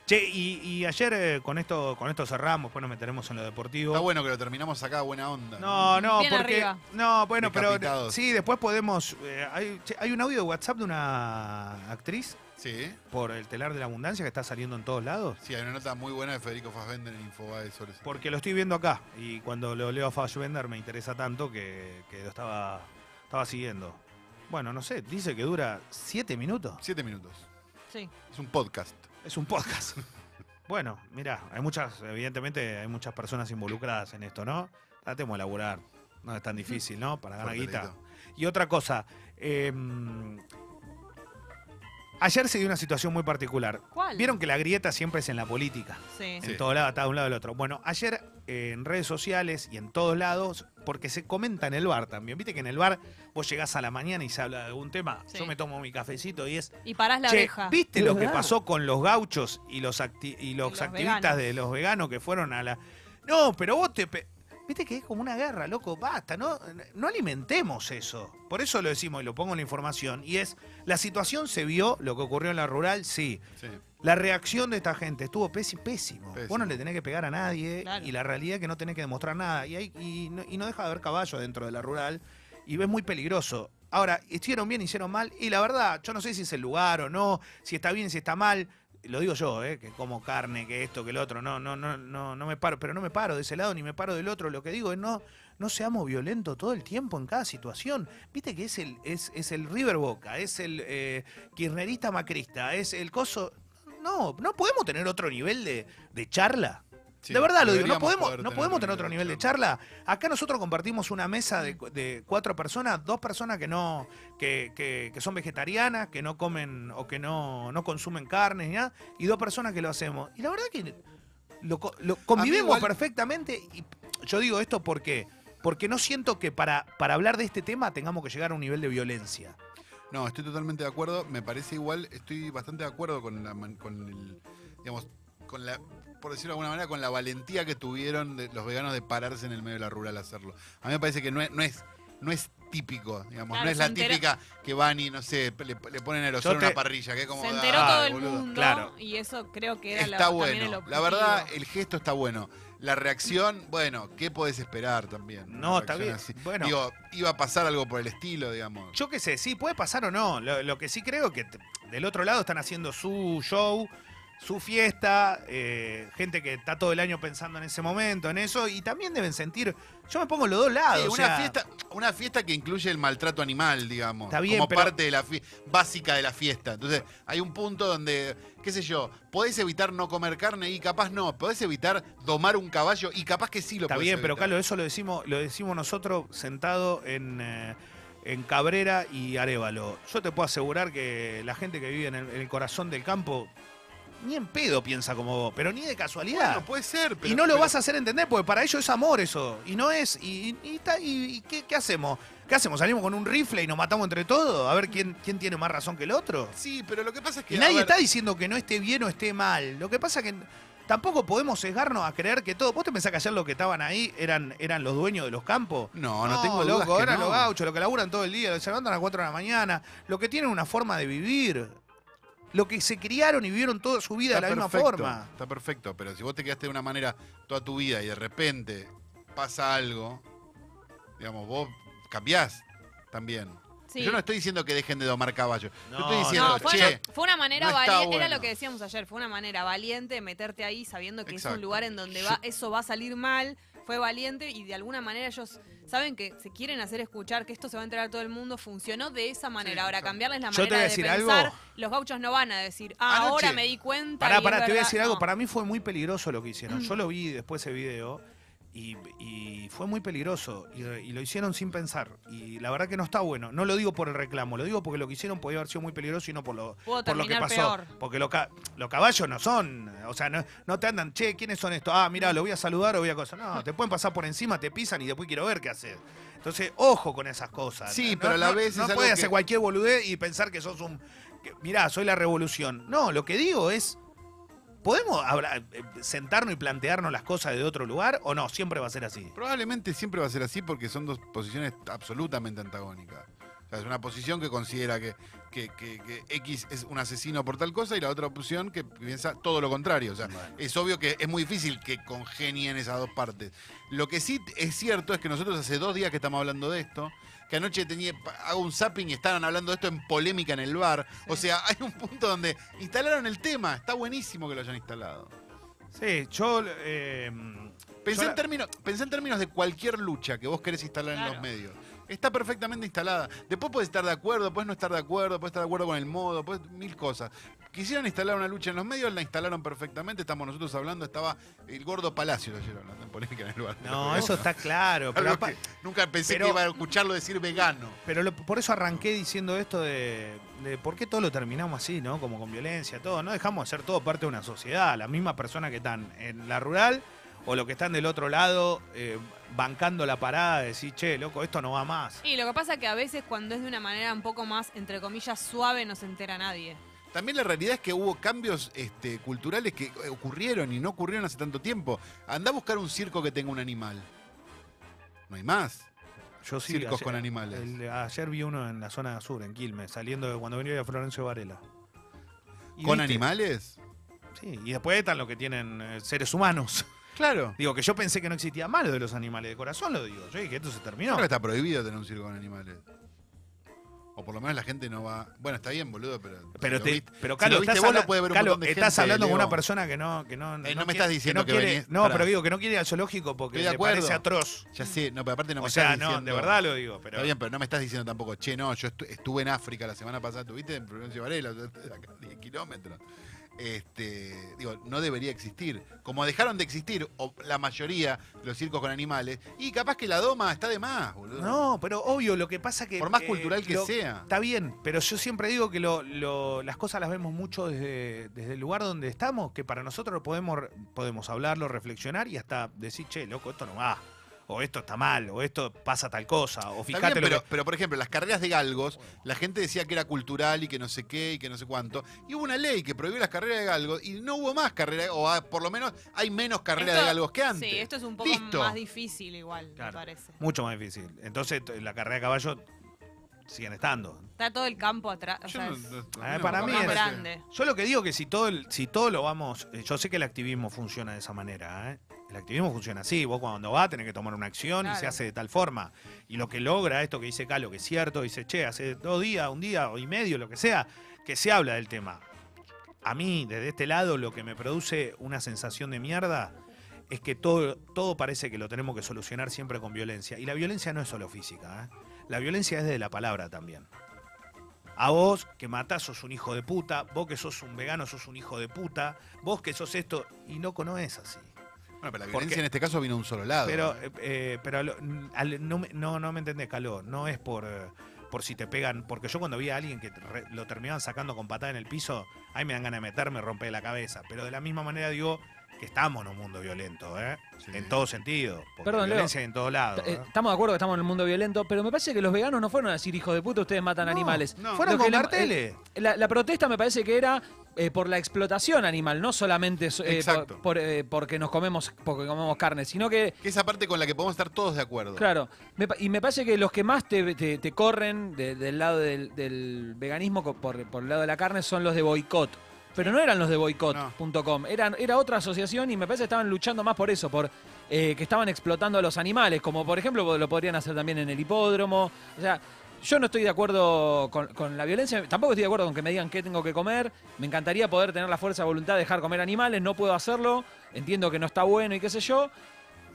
Che, y, y ayer eh, con esto con esto cerramos, después nos meteremos en lo deportivo. Está bueno que lo terminamos acá, buena onda. No, no, Bien porque. arriba. No, bueno, pero. Decapitados. Sí, después podemos. eh, hay, che, hay un audio de WhatsApp de una actriz Sí, por el telar de la abundancia que está saliendo en todos lados. sí, hay una nota muy buena de Federico Fassbender en Infobae sobre eso. Porque lo estoy viendo acá. Y cuando lo leo a Fassbender me interesa tanto que, que lo estaba, estaba siguiendo. Bueno, no sé, dice que dura siete minutos. Siete minutos. Sí. Es un podcast. Es un podcast. bueno, mira, hay muchas, evidentemente hay muchas personas involucradas en esto, ¿no? Tratemos de laburar. No es tan difícil, ¿no? Para ganar guita. Y otra cosa, eh, ayer se dio una situación muy particular. ¿Cuál? Vieron que la grieta siempre es en la política. Sí. Sí. En todos lados, está de un lado del otro. Bueno, ayer eh, en redes sociales y en todos lados, porque se comenta en el bar también. Viste que en el bar vos llegás a la mañana y se habla de algún tema. Sí. Yo me tomo mi cafecito y es. Y parás la "Che, oreja. ¿viste lo que pasó con los gauchos y los, acti- y los, los activistas veganos. de los veganos que fueron a la. No, pero vos te. pe- Viste que es como una guerra, loco, basta, no, no alimentemos eso. Por eso lo decimos y lo pongo en la información. Y es, la situación se vio, lo que ocurrió en la rural, sí. Sí. La reacción de esta gente estuvo pési- pésimo. Pésimo. Vos no le tenés que pegar a nadie Claro. y la realidad es que no tenés que demostrar nada. Y, hay, y, no, y no deja de haber caballo dentro de la rural y es muy peligroso. Ahora, hicieron bien, hicieron mal y la verdad, yo no sé si es el lugar o no, si está bien, si está mal. Lo digo yo, ¿eh? que como carne, que esto, que el otro, no, no, no, no, no me paro, pero no me paro de ese lado ni me paro del otro. Lo que digo es no, no seamos violentos todo el tiempo en cada situación. Viste que es el, es, es el River Boca, es el eh, kirchnerista macrista, es el coso. No, no podemos tener otro nivel de, de charla. Sí, de verdad lo digo, no podemos, no tener podemos tener otro nivel de charla. Acá nosotros compartimos una mesa de, de cuatro personas, dos personas que no, que, que- que son vegetarianas, que no comen o que no, no consumen carne ni nada, y dos personas que lo hacemos. Y la verdad que lo, co- lo convivimos igual- perfectamente. Y yo digo esto porque, porque no siento que para, para hablar de este tema tengamos que llegar a un nivel de violencia. No, estoy totalmente de acuerdo. Me parece igual, estoy bastante de acuerdo con la, con el, digamos, con la, por decirlo de alguna manera, con la valentía que tuvieron de- los veganos de pararse en el medio de la rural a hacerlo. A mí me parece que no es, no es, no es típico, digamos, Claro, no es la enteró- típica que van y no sé, le, le ponen aerosol te- una parrilla, que es como Se "Dale, enteró todo el boludo". mundo Claro. y eso creo que era la- Está también el bueno. La verdad, el gesto está bueno. La reacción, bueno, ¿qué podés esperar también? No, está bien. así. Bueno. Digo, iba a pasar algo por el estilo, digamos. Yo qué sé, sí, puede pasar o no. Lo, lo que sí creo es que del otro lado están haciendo su show, su fiesta, eh, gente que está todo el año pensando en ese momento, en eso, y también deben sentir. Yo me pongo los dos lados. Sí, o una, sea, fiesta, una fiesta que incluye el maltrato animal, digamos. Está bien, como pero- parte de la básica de la fiesta. Entonces, hay un punto donde, qué sé yo, podés evitar no comer carne y capaz no. Podés evitar domar un caballo y capaz que sí lo Está bien, pero. Carlos, eso lo decimos, lo decimos nosotros sentado en, eh, en Cabrera y Arevalo. Yo te puedo asegurar que la gente que vive en el, en el corazón del campo ni en pedo piensa como vos, pero ni de casualidad. Bueno, puede ser, pero. y no lo pero- vas a hacer entender, porque para ellos es amor eso. Y no es. ¿Y, y, está- y- y qué, qué hacemos? ¿Qué hacemos? ¿Salimos con un rifle y nos matamos entre todos? A ver quién, quién tiene más razón que el otro. Sí, pero lo que pasa es que. Y nadie ver, está diciendo que no esté bien o esté mal. Lo que pasa es que tampoco podemos sesgarnos a creer que todo. ¿Vos te pensás que ayer los que estaban ahí eran, eran los dueños de los campos? No, no tengo dudas loco, que eran no. los gauchos, los que laburan todo el día, se levantan a las 4 de la mañana, los que tienen una forma de vivir. Lo que se criaron y vivieron toda su vida de la misma forma. Está perfecto, pero si vos te quedaste de una manera toda tu vida y de repente pasa algo, digamos, vos cambiás también. Sí. Yo no estoy diciendo que dejen de domar caballos. Yo No, estoy diciendo, No, fue, che, fue una manera no valiente, era lo que decíamos ayer, fue una manera valiente de meterte ahí sabiendo que es un lugar en donde Yo- va, eso va a salir mal, fue valiente y de alguna manera ellos saben que se quieren hacer escuchar, que esto se va a enterar todo el mundo, funcionó de esa manera. Ahora, cambiarles la manera de pensar, algo. los gauchos no van a decir, ah, Anoche- ahora me di cuenta. Pará, pará, te voy a verdad". decir algo. Para mí fue muy peligroso lo que hicieron. Yo lo vi después ese video y, y fue muy peligroso. Y, y lo hicieron sin pensar. Y la verdad que no está bueno. No lo digo por el reclamo, lo digo porque lo que hicieron podía haber sido muy peligroso y no por lo, por lo que pasó. peor. Porque lo ca- los caballos no son. O sea, no, no te andan, che, ¿quiénes son estos? Ah, mira, lo voy a saludar o voy a cosas. No, te pueden pasar por encima, te pisan y después quiero ver qué haces. Entonces, ojo con esas cosas. Sí, No- pero a la no- vez No puedes que- hacer cualquier boludez y pensar que sos un. que, mirá, soy la revolución. No, lo que digo es. ¿Podemos hablar- eh, sentarnos y plantearnos las cosas de otro lugar o no? Siempre va a ser así. probablemente siempre va a ser así porque son dos posiciones absolutamente antagónicas. O sea, es una posición que considera que, que- que- que X es un asesino por tal cosa y la otra opción que piensa todo lo contrario. O sea, es obvio que es muy difícil que congenien esas dos partes. Lo que sí es cierto es que nosotros hace dos días que estamos hablando de esto, que anoche tenía, hago un zapping y estaban hablando de esto en polémica en el bar. O sea, hay un punto donde instalaron el tema. Está buenísimo que lo hayan instalado. Sí, yo. eh, Pensé yo- en, términos, pensé en términos de cualquier lucha que vos querés instalar en los medios. Está perfectamente instalada. Después puedes estar de acuerdo, puedes no estar de acuerdo, puedes estar de acuerdo con el modo, puedes, mil cosas. Quisieron instalar una lucha en los medios, la instalaron perfectamente. Estamos nosotros hablando, estaba el gordo Palacio ayer hablando en polémica en el lugar. No, eso está claro. Pero, que nunca pensé pero- que iba a escucharlo decir vegano. pero lo- por eso arranqué diciendo esto de, de por qué todo lo terminamos así, ¿no? Como con violencia, todo. No dejamos de ser todo parte de una sociedad. Las mismas personas que están en la rural o los que están del otro lado eh, bancando la parada de decir, che, loco, esto no va más. Y lo que pasa es que a veces cuando es de una manera un poco más, entre comillas, suave, no se entera nadie. También la realidad es que hubo cambios este, culturales que ocurrieron y no ocurrieron hace tanto tiempo. Anda a buscar un circo que tenga un animal. No hay más. Yo sí, Circos ayer- con animales. el- ayer vi uno en la zona sur, en Quilmes, saliendo de cuando venía de Florencio Varela. ¿Con viste- animales? Sí, y después están los que tienen eh, seres humanos. Claro. Digo, que yo pensé que no existía malo de los animales, de corazón lo digo. Yo dije, esto se terminó. Que está prohibido tener un circo con animales. O por lo menos la gente no va. Bueno, está bien, boludo, pero. Pero, si te, viste- pero si Calo, lo viste estás, vos, habla- lo puede ver un Calo, montón de estás gente, hablando con una persona que no, que no, Eh, no me estás diciendo que quiere- venís- No, pero digo que no quiere ir al zoológico porque le parece atroz. Ya sé, no, pero aparte no me o estás sea, diciendo. no, de verdad lo digo. Pero Está bien, pero no me estás diciendo tampoco, che, no, yo estu- estuve en África la semana pasada, tuviste en Florencio Varela, acá a 10 kilómetros. Este, digo, no debería existir. Como dejaron de existir o la mayoría de los circos con animales, y capaz que la doma está de más, boludo. No, pero obvio, lo que pasa que. Por más eh, cultural que lo- sea. Está bien, pero yo siempre digo que lo- lo- las cosas las vemos mucho desde, desde el lugar donde estamos, que para nosotros podemos, podemos hablarlo, reflexionar y hasta decir, che, loco, esto no va. O esto está mal, o esto pasa tal cosa, o fíjate bien, lo pero, que. pero, por ejemplo, las carreras de galgos, la gente decía que era cultural y que no sé qué y que no sé cuánto. Y hubo una ley que prohibió las carreras de galgos y no hubo más carreras, o ah, por lo menos hay menos carreras Esto- de galgos que antes. Sí, esto es un poco Listo. más difícil igual, Claro. me parece. Mucho más difícil. Entonces, la carrera de caballo siguen estando. Está todo el campo atrás. o Yo sea, no- es no- no, para no mí es- grande. Yo lo que digo que si todo, el- si todo lo vamos, eh, yo sé que el activismo funciona de esa manera, ¿eh? El activismo funciona así, vos cuando vas tenés que tomar una acción y se hace de tal forma. Y lo que logra esto que dice Calo, que es cierto, dice, che, hace dos días, un día o y medio, lo que sea, que se habla del tema. A mí, desde este lado, lo que me produce una sensación de mierda es que todo, todo parece que lo tenemos que solucionar siempre con violencia. Y la violencia no es solo física, ¿eh? La violencia es de la palabra también. A vos que matás sos un hijo de puta, vos que sos un vegano sos un hijo de puta, vos que sos esto, y loco no es así. Bueno, pero la Porque- violencia en este caso vino a un solo lado. Pero, ¿no? eh, pero al- no, me- no, no me entendés, Caló, no es por, por si te pegan, porque yo cuando vi a alguien que re- lo terminaban sacando con patada en el piso, ahí me dan ganas de meterme, romper la cabeza. Pero de la misma manera digo que estamos en un mundo violento, ¿eh? Sí. En todo sentido. Porque Perdón, Leo. violencia hay en todos lados. Eh, ¿eh? Estamos de acuerdo que estamos en el mundo violento, pero me parece que los veganos no fueron a decir, hijos de puta, ustedes matan No, animales. no. Fueron con le- carteles. La, la protesta me parece que era eh, por la explotación animal, no solamente eh, por- Exacto. por, eh, porque nos comemos porque comemos carne, sino que Que esa parte con la que podemos estar todos de acuerdo. Claro, me y me parece que los que más te, te- te corren de- del lado del, del veganismo por, por el lado de la carne son los de boicot. Pero no eran los de boicot.com, eran, era otra asociación y me parece que estaban luchando más por eso, por eh, que estaban explotando a los animales, como por ejemplo lo podrían hacer también en el hipódromo. O sea, yo no estoy de acuerdo con, con la violencia, tampoco estoy de acuerdo con que me digan qué tengo que comer. Me encantaría poder tener la fuerza de voluntad de dejar comer animales, no puedo hacerlo, entiendo que no está bueno y qué sé yo.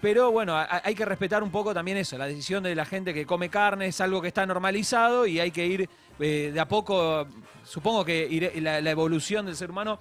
Pero bueno, a- hay que respetar un poco también eso, la decisión de la gente que come carne es algo que está normalizado y hay que ir eh, de a poco, supongo que iré- la, la evolución del ser humano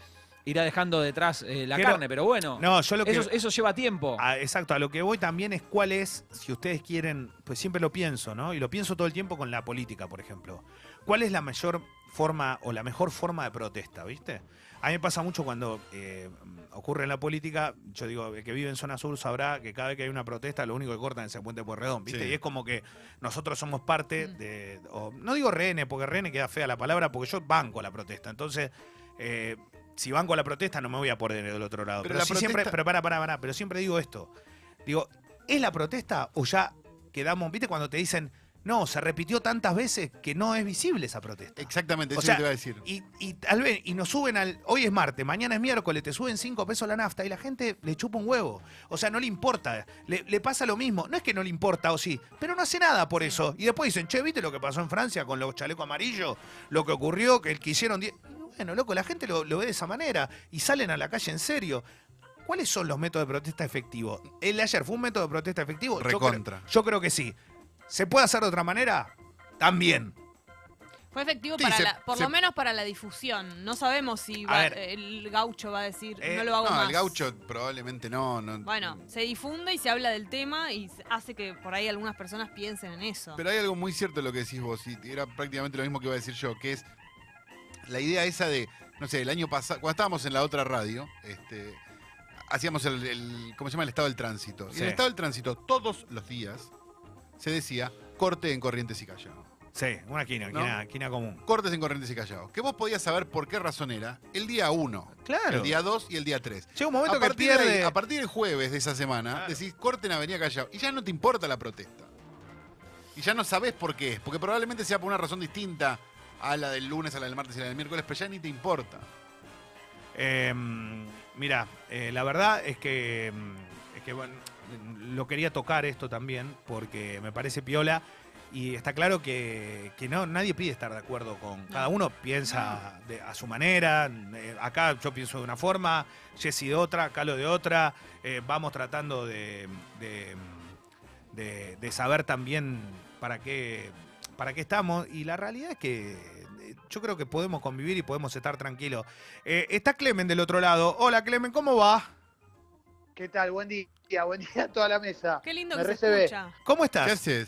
irá dejando detrás eh, la Quiero- carne, pero bueno, No, yo lo que. eso, eso lleva tiempo. Ah, exacto, a lo que voy también es cuál es, si ustedes quieren, pues siempre lo pienso, ¿no? Y lo pienso todo el tiempo con la política, por ejemplo. ¿Cuál es la mayor forma o la mejor forma de protesta, viste? A mí me pasa mucho cuando eh, ocurre en la política, yo digo, el que vive en zona sur sabrá que cada vez que hay una protesta, lo único que cortan es el puente Pueyrredón, ¿viste? Sí. Y es como que nosotros somos parte de, o- no digo rehenes, porque rehenes queda fea la palabra, porque yo banco la protesta. Entonces, eh, si banco la protesta, no me voy a poner del otro lado. Pero Pero, la sí siempre, pero para, para, para, pero siempre digo esto. Digo, ¿es la protesta o ya quedamos, viste, cuando te dicen, no, se repitió tantas veces que no es visible esa protesta? Exactamente, O eso sea, te iba a decir. Y, y tal vez, y nos suben al, hoy es martes, mañana es miércoles, te suben 5 pesos la nafta y la gente le chupa un huevo. O sea, no le importa, le, le pasa lo mismo. No es que no le importa o sí, pero no hace nada por eso. Y después dicen, che, ¿viste lo que pasó en Francia con los chalecos amarillos? Lo que ocurrió, que el que hicieron... die-". Bueno, loco, la gente lo, lo ve de esa manera y salen a la calle en serio. ¿Cuáles son los métodos de protesta efectivos? ¿El de ayer fue un método de protesta efectivo? Yo creo- Recontra. yo creo que sí. ¿Se puede hacer de otra manera? También. Fue efectivo Sí, para se- la, por se- lo menos para la difusión. No sabemos si va- ver. el gaucho va a decir, Eh, no lo hago No, más. el gaucho probablemente no. no Bueno, se difunde y se habla del tema y hace que por ahí algunas personas piensen en eso. Pero hay algo muy cierto en lo que decís vos, y era prácticamente lo mismo que iba a decir yo, que es la idea esa de, no sé, el año pasado, cuando estábamos en la otra radio, este, hacíamos el, el- ¿cómo se llama? El estado del tránsito. Y el estado del tránsito, todos los días, se decía corte en Corrientes y Callao. Sí, una quina, ¿No? quina, quina común. Cortes en Corrientes y Callao. Que vos podías saber por qué razón era el día 1, Claro. el día 2 y el día 3. Llega un momento a que de ahí, a partir del jueves de esa semana, Claro. decís corte en Avenida Callao. Y ya no te importa la protesta. Y ya no sabés por qué es. Porque probablemente sea por una razón distinta a la del lunes, a la del martes y a la del miércoles, pero ya ni te importa. Eh, mira, eh, la verdad es que, mm, es que bueno, lo quería tocar esto también porque me parece piola y está claro que, que no nadie pide estar de acuerdo con cada uno piensa de- a su manera eh, acá yo pienso de una forma Jesse de otra Calo de otra eh, vamos tratando de, de, de- saber también para qué para qué estamos y la realidad es que eh, yo creo que podemos convivir y podemos estar tranquilos eh, está Clemen del otro lado. Hola Clemen, ¿cómo va? ¿Qué tal? Buen día, buen día a toda la mesa. Qué lindo Me que se escucha. ¿Cómo ¿Qué estás? haces?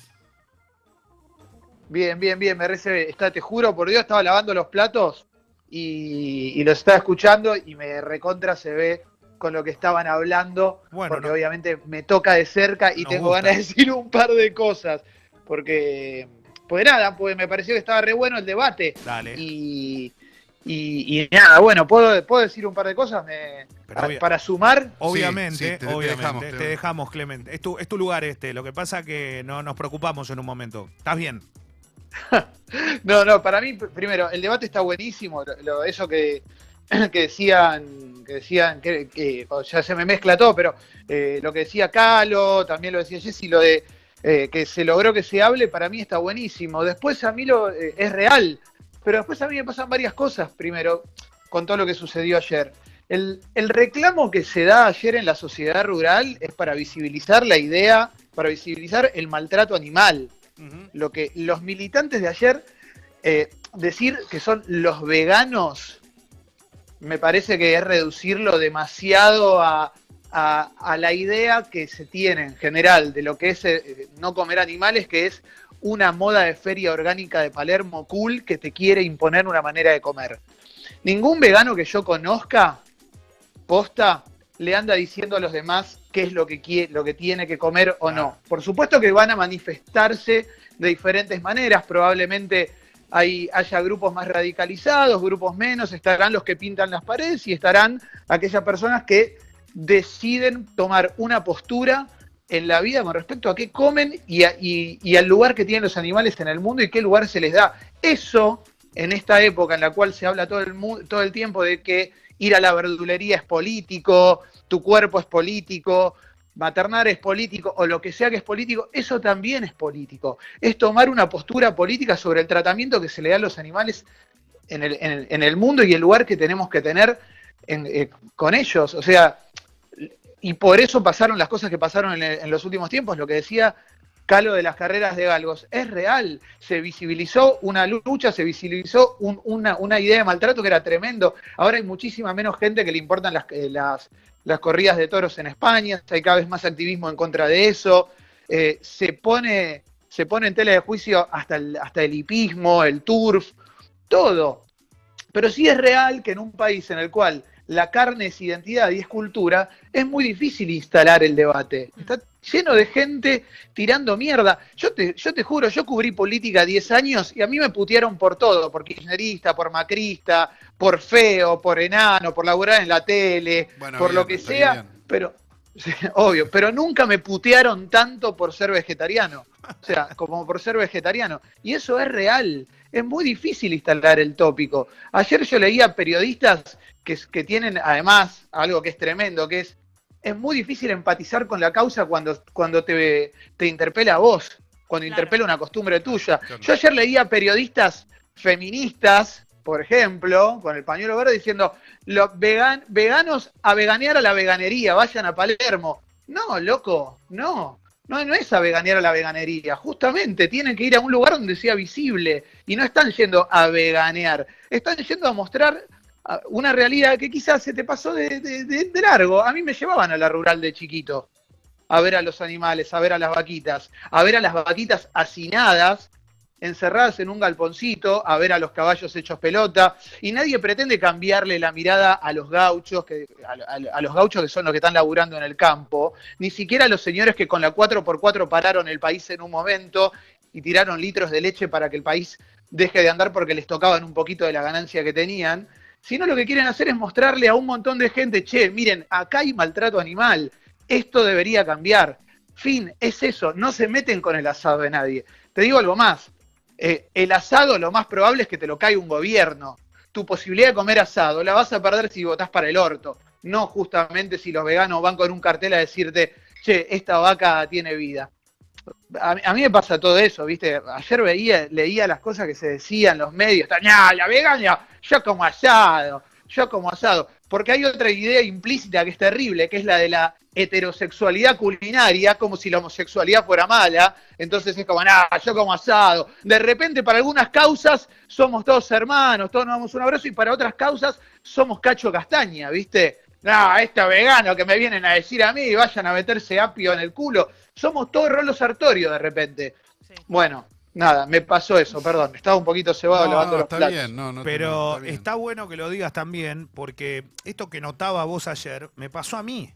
Bien, bien, bien, me recibe. Está, te juro, por Dios, estaba lavando los platos y, y los estaba escuchando y me recontra se ve con lo que estaban hablando, Bueno, porque no- obviamente me toca de cerca y Nos tengo gusta. ganas de decir un par de cosas, porque, pues nada, pues me pareció que estaba re bueno el debate Dale. y, y, y nada, bueno, ¿puedo, ¿puedo decir un par de cosas me- Pero para, obvia- para sumar? Obviamente, Sí, sí, te- te obviamente. dejamos, te dejamos, Clemente. Es tu, es tu lugar este. Lo que pasa que no nos preocupamos en un momento. ¿Estás bien? No, no, para mí, pr- primero, el debate está buenísimo. lo- lo- eso que, que decían, que decían, que, que- o ya se me mezcla todo, pero eh, lo que decía Calo, también lo decía Jessy, lo de eh, que se logró que se hable, para mí está buenísimo. Después a mí lo eh, es real, pero después a mí me pasan varias cosas. Primero, con todo lo que sucedió ayer. El, el reclamo que se da ayer en la sociedad rural es para visibilizar la idea, para visibilizar el maltrato animal lo que los militantes de ayer eh, decir que son los veganos me parece que es reducirlo demasiado a, a- a la idea que se tiene en general de lo que es eh, no comer animales, que es una moda de feria orgánica de Palermo cool que te quiere imponer una manera de comer. Ningún vegano que yo conozca, posta, le anda diciendo a los demás qué es lo que, quiere, lo que tiene que comer o no. Por supuesto que van a manifestarse de diferentes maneras, probablemente hay, haya grupos más radicalizados, grupos menos, estarán los que pintan las paredes y estarán aquellas personas que deciden tomar una postura en la vida con respecto a qué comen y, a- y- y al lugar que tienen los animales en el mundo y qué lugar se les da. Eso, en esta época en la cual se habla todo el, todo el tiempo de que ir a la verdulería es político, tu cuerpo es político, maternar es político o lo que sea que es político, eso también es político. Es tomar una postura política sobre el tratamiento que se le da a los animales en el, mundo y el lugar que tenemos que tener en- eh, con ellos. O sea, y por eso pasaron las cosas que pasaron en los últimos tiempos, lo que decía Calo de las carreras de galgos, es real, se visibilizó una lucha, se visibilizó un- una, una idea de maltrato que era tremendo, ahora hay muchísima menos gente que le importan las, eh, las, corridas de toros en España, hay cada vez más activismo en contra de eso, eh, se, pone, se pone en tela de juicio hasta el, hasta el hipismo, el turf, todo. Pero sí es real que en un país en el cual la carne es identidad y es cultura, es muy difícil instalar el debate. Está lleno de gente tirando mierda. Yo te, yo te juro, yo cubrí política 10 años y a mí me putearon por todo, por kirchnerista, por macrista, por feo, por enano, por laburar en la tele, Bueno, por bien, lo que sea, bien. pero obvio, pero nunca me putearon tanto por ser vegetariano. O sea, como por ser vegetariano. Y eso es real. Es muy difícil instalar el tópico. Ayer yo leía periodistas que, que tienen además algo que es tremendo, que es, es muy difícil empatizar con la causa cuando, cuando te, te interpela a vos, cuando interpela una costumbre tuya. Yo ayer leía periodistas feministas, por ejemplo, con el pañuelo verde diciendo, los vegan, veganos a veganear a la veganería, vayan a Palermo. No, loco, no. No, no es a veganear a la veganería. Justamente tienen que ir a un lugar donde sea visible. Y no están yendo a veganear. Están yendo a mostrar una realidad que quizás se te pasó de, de- largo. A mí me llevaban a la rural de chiquito. A ver a los animales, a ver a las vaquitas. A ver a las vaquitas hacinadas, encerradas en un galponcito, a ver a los caballos hechos pelota. Y nadie pretende cambiarle la mirada a los gauchos, que, a, a- a los gauchos que son los que están laburando en el campo. Ni siquiera a los señores que con la 4x4 pararon el país en un momento y tiraron litros de leche para que el país deje de andar porque les tocaban un poquito de la ganancia que tenían, sino lo que quieren hacer es mostrarle a un montón de gente, che, miren, acá hay maltrato animal, esto debería cambiar. Fin, es eso, no se meten con el asado de nadie. Te digo algo más, eh, el asado lo más probable es que te lo caiga un gobierno. Tu posibilidad de comer asado la vas a perder si votás para el orto, no justamente si los veganos van con un cartel a decirte, che, esta vaca tiene vida a, mí- me pasa todo eso, ¿viste? Ayer veía, leía las cosas que se decían en los medios, "Nah, la vegana, yo como asado, yo como asado. Porque hay otra idea implícita que es terrible, que es la de la heterosexualidad culinaria, como si la homosexualidad fuera mala. Entonces es como, nada, yo como asado. De repente, para algunas causas somos todos hermanos, todos nos damos un abrazo, y para otras causas somos cacho castaña, ¿viste? No, este vegano que me vienen a decir a mí, vayan a meterse apio en el culo. Somos todos Rolo Sartorio de repente. Bueno, nada, me pasó eso, perdón. Estaba un poquito cebado No, lavando no, los está platos. bien, no, no, Pero está bien. está bueno que lo digas también, porque esto que notaba vos ayer me pasó a mí.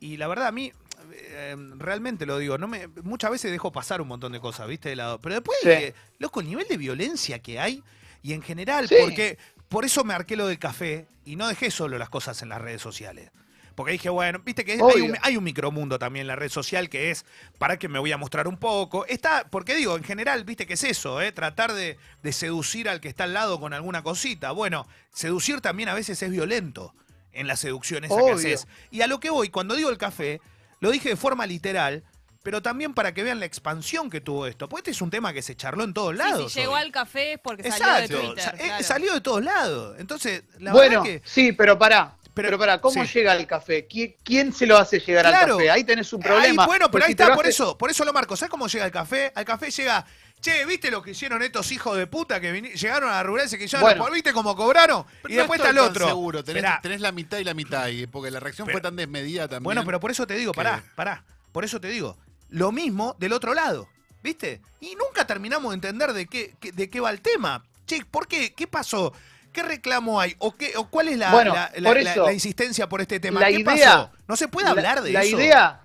Y la verdad, a mí, eh, realmente lo digo, no me, muchas veces dejo pasar un montón de cosas, ¿viste? De lado. Pero después, Sí. dije, loco, el nivel de violencia que hay, y en general, Sí. porque por eso me arqué lo del café y no dejé solo las cosas en las redes sociales. Porque dije, bueno, viste que hay un, hay un micromundo también en la red social que es para que me voy a mostrar un poco. Está, porque digo, en general, viste que es eso, ¿eh? tratar de, de seducir al que está al lado con alguna cosita. Bueno, seducir también a veces es violento en la seducción esa que haces. Y a lo que voy, cuando digo el café, lo dije de forma literal, pero también para que vean la expansión que tuvo esto. Porque este es un tema que se charló en todos Sí, lados. si llegó hoy. al café es porque salió Exacto. de Sa- Twitter. eh, claro. Salió de todos lados. Entonces, la bueno, verdad que. sí, pero pará. Pero- Pero, pará, ¿cómo sí. llega al café? ¿Qui- ¿Quién se lo hace llegar Claro. al café? Ahí tenés un Ahí, problema. bueno, pero ahí si está, por hace- eso, por eso lo marco. ¿Sabes cómo llega el café? Al café llega, che, ¿viste lo que hicieron estos hijos de puta que llegaron a la rural y que ya Bueno. ¿viste cómo cobraron? Pero y no después estoy está el otro. Seguro, tenés, tenés la mitad y la mitad, y- porque la reacción Pero- fue tan desmedida también. Bueno, pero por eso te digo, que- pará, pará. Por eso te digo, lo mismo del otro lado, ¿viste? Y nunca terminamos de entender de qué, de qué va el tema. Che, ¿por qué? ¿Qué pasó? ¿Qué reclamo hay? ¿O, qué, o cuál es la, Bueno, la- eso, la insistencia por este tema? la ¿Qué idea- pasó? ¿No se puede hablar de la eso? Idea,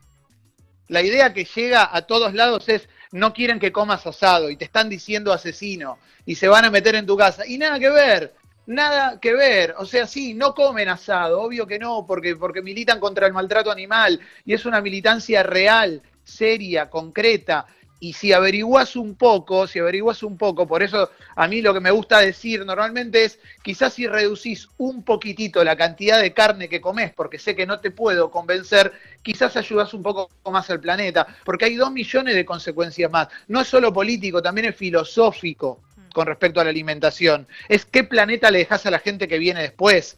la idea que llega a todos lados es no quieren que comas asado y te están diciendo asesino y se van a meter en tu casa. Y nada que ver, nada que ver. O sea, sí, no comen asado, obvio que no, porque, porque militan contra el maltrato animal y es una militancia real, seria, concreta. Y si averiguás un poco, si averiguás un poco, por eso a mí lo que me gusta decir normalmente es, quizás si reducís un poquitito la cantidad de carne que comes, porque sé que no te puedo convencer, quizás ayudas un poco más al planeta, porque hay dos millones de consecuencias más. No es solo político, también es filosófico con respecto a la alimentación. Es qué planeta le dejas a la gente que viene después.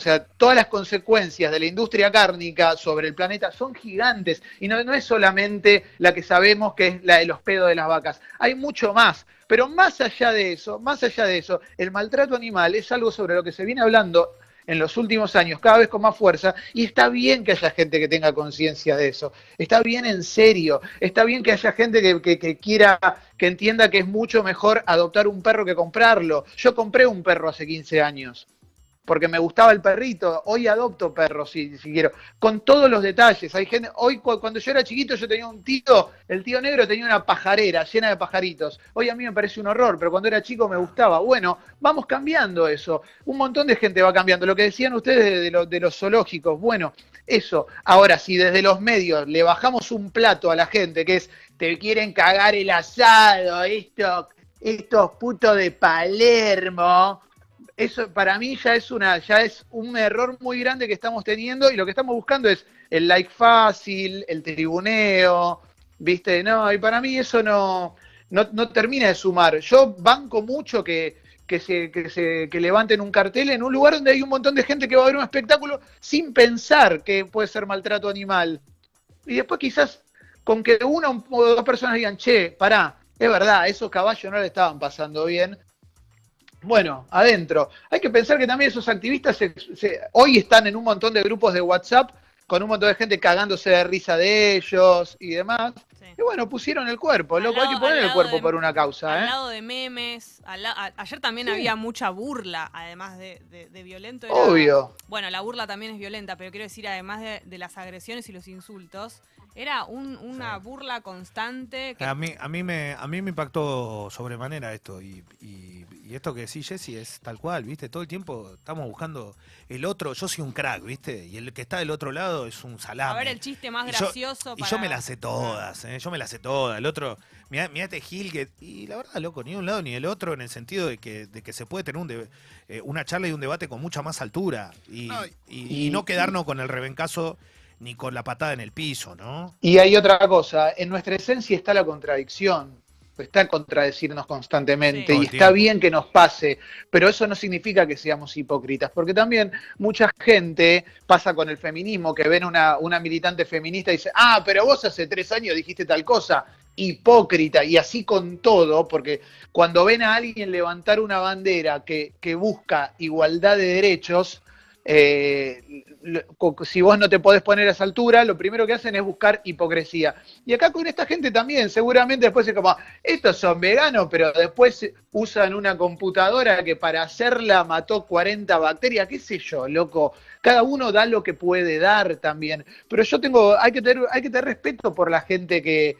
O sea, todas las consecuencias de la industria cárnica sobre el planeta son gigantes. Y no, es solamente la que sabemos que es la de los pedos de las vacas, hay mucho más. Pero más allá de eso, más allá de eso, el maltrato animal es algo sobre lo que se viene hablando en los últimos años cada vez con más fuerza. Y está bien que haya gente que tenga conciencia de eso, está bien en serio, está bien que haya gente que quiera, que entienda que es mucho mejor adoptar un perro que comprarlo. Yo compré un perro hace 15 años porque me gustaba el perrito. Hoy adopto perros si, si quiero, con todos los detalles. Hay gente, hoy cu- cuando yo era chiquito yo tenía un tío, el tío negro tenía una pajarera llena de pajaritos. Hoy a mí me parece un horror, pero cuando era chico me gustaba. Bueno, vamos cambiando eso. Un montón de gente va cambiando. Lo que decían ustedes de, de los zoológicos, bueno, eso. Ahora, si desde los medios le bajamos un plato a la gente que es, te quieren cagar el asado, esto, estos putos de Palermo, eso para mí ya es una ya es un error muy grande que estamos teniendo y lo que estamos buscando es el like fácil, el tribuneo, ¿viste? No, y para mí eso no termina de sumar. Yo banco mucho que que se, que se que levanten un cartel en un lugar donde hay un montón de gente que va a ver un espectáculo sin pensar que puede ser maltrato animal. Y después quizás con que una o dos personas digan, che, pará, es verdad, esos caballos no le estaban pasando bien. Bueno, adentro. Hay que pensar que también esos activistas se- se- hoy están en un montón de grupos de WhatsApp con un montón de gente cagándose de risa de ellos y demás. Y bueno, pusieron el cuerpo, Al loco, hay lado- que poner el cuerpo de- por una causa, Al ¿eh? lado de memes. al la- a- ayer también Sí. había mucha burla, además de, de- de violento. era- Obvio. Bueno, la burla también es violenta, pero quiero decir, además de, de las agresiones y los insultos, era un- una burla constante. Que, A mí, a mí me, a mí me impactó sobremanera esto y, y- y esto que decís Jessy es tal cual, ¿viste? Todo el tiempo estamos buscando el otro, yo soy un crack, ¿viste? Y el que está del otro lado es un salame. a ver el chiste más Y yo- gracioso. Y yo me las sé todas, ¿eh? yo me las sé todas. El otro, mirá, mirá este Gil que. Y la verdad, loco, ni de un lado ni del otro, en el sentido de que, de que se puede tener un de- eh, una charla y un debate con mucha más altura. Y No, y- y no quedarnos con el rebencazo ni con la patada en el piso, ¿no? Y hay otra cosa, en nuestra esencia está la contradicción, está contradecirnos constantemente Sí. Y está bien que nos pase, pero eso no significa que seamos hipócritas, porque también mucha gente pasa con el feminismo, que ven una, una militante feminista y dice, ah, pero vos hace tres años dijiste tal cosa, hipócrita, y así con todo, porque cuando ven a alguien levantar una bandera que, que busca igualdad de derechos, eh, si vos no te podés poner a esa altura, lo primero que hacen es buscar hipocresía. Y acá con esta gente también, seguramente después es como, estos son veganos, pero después usan una computadora que para hacerla mató 40 bacterias, qué sé yo, loco. Cada uno da lo que puede dar también. Pero yo tengo, hay que tener, hay que tener respeto por la gente que,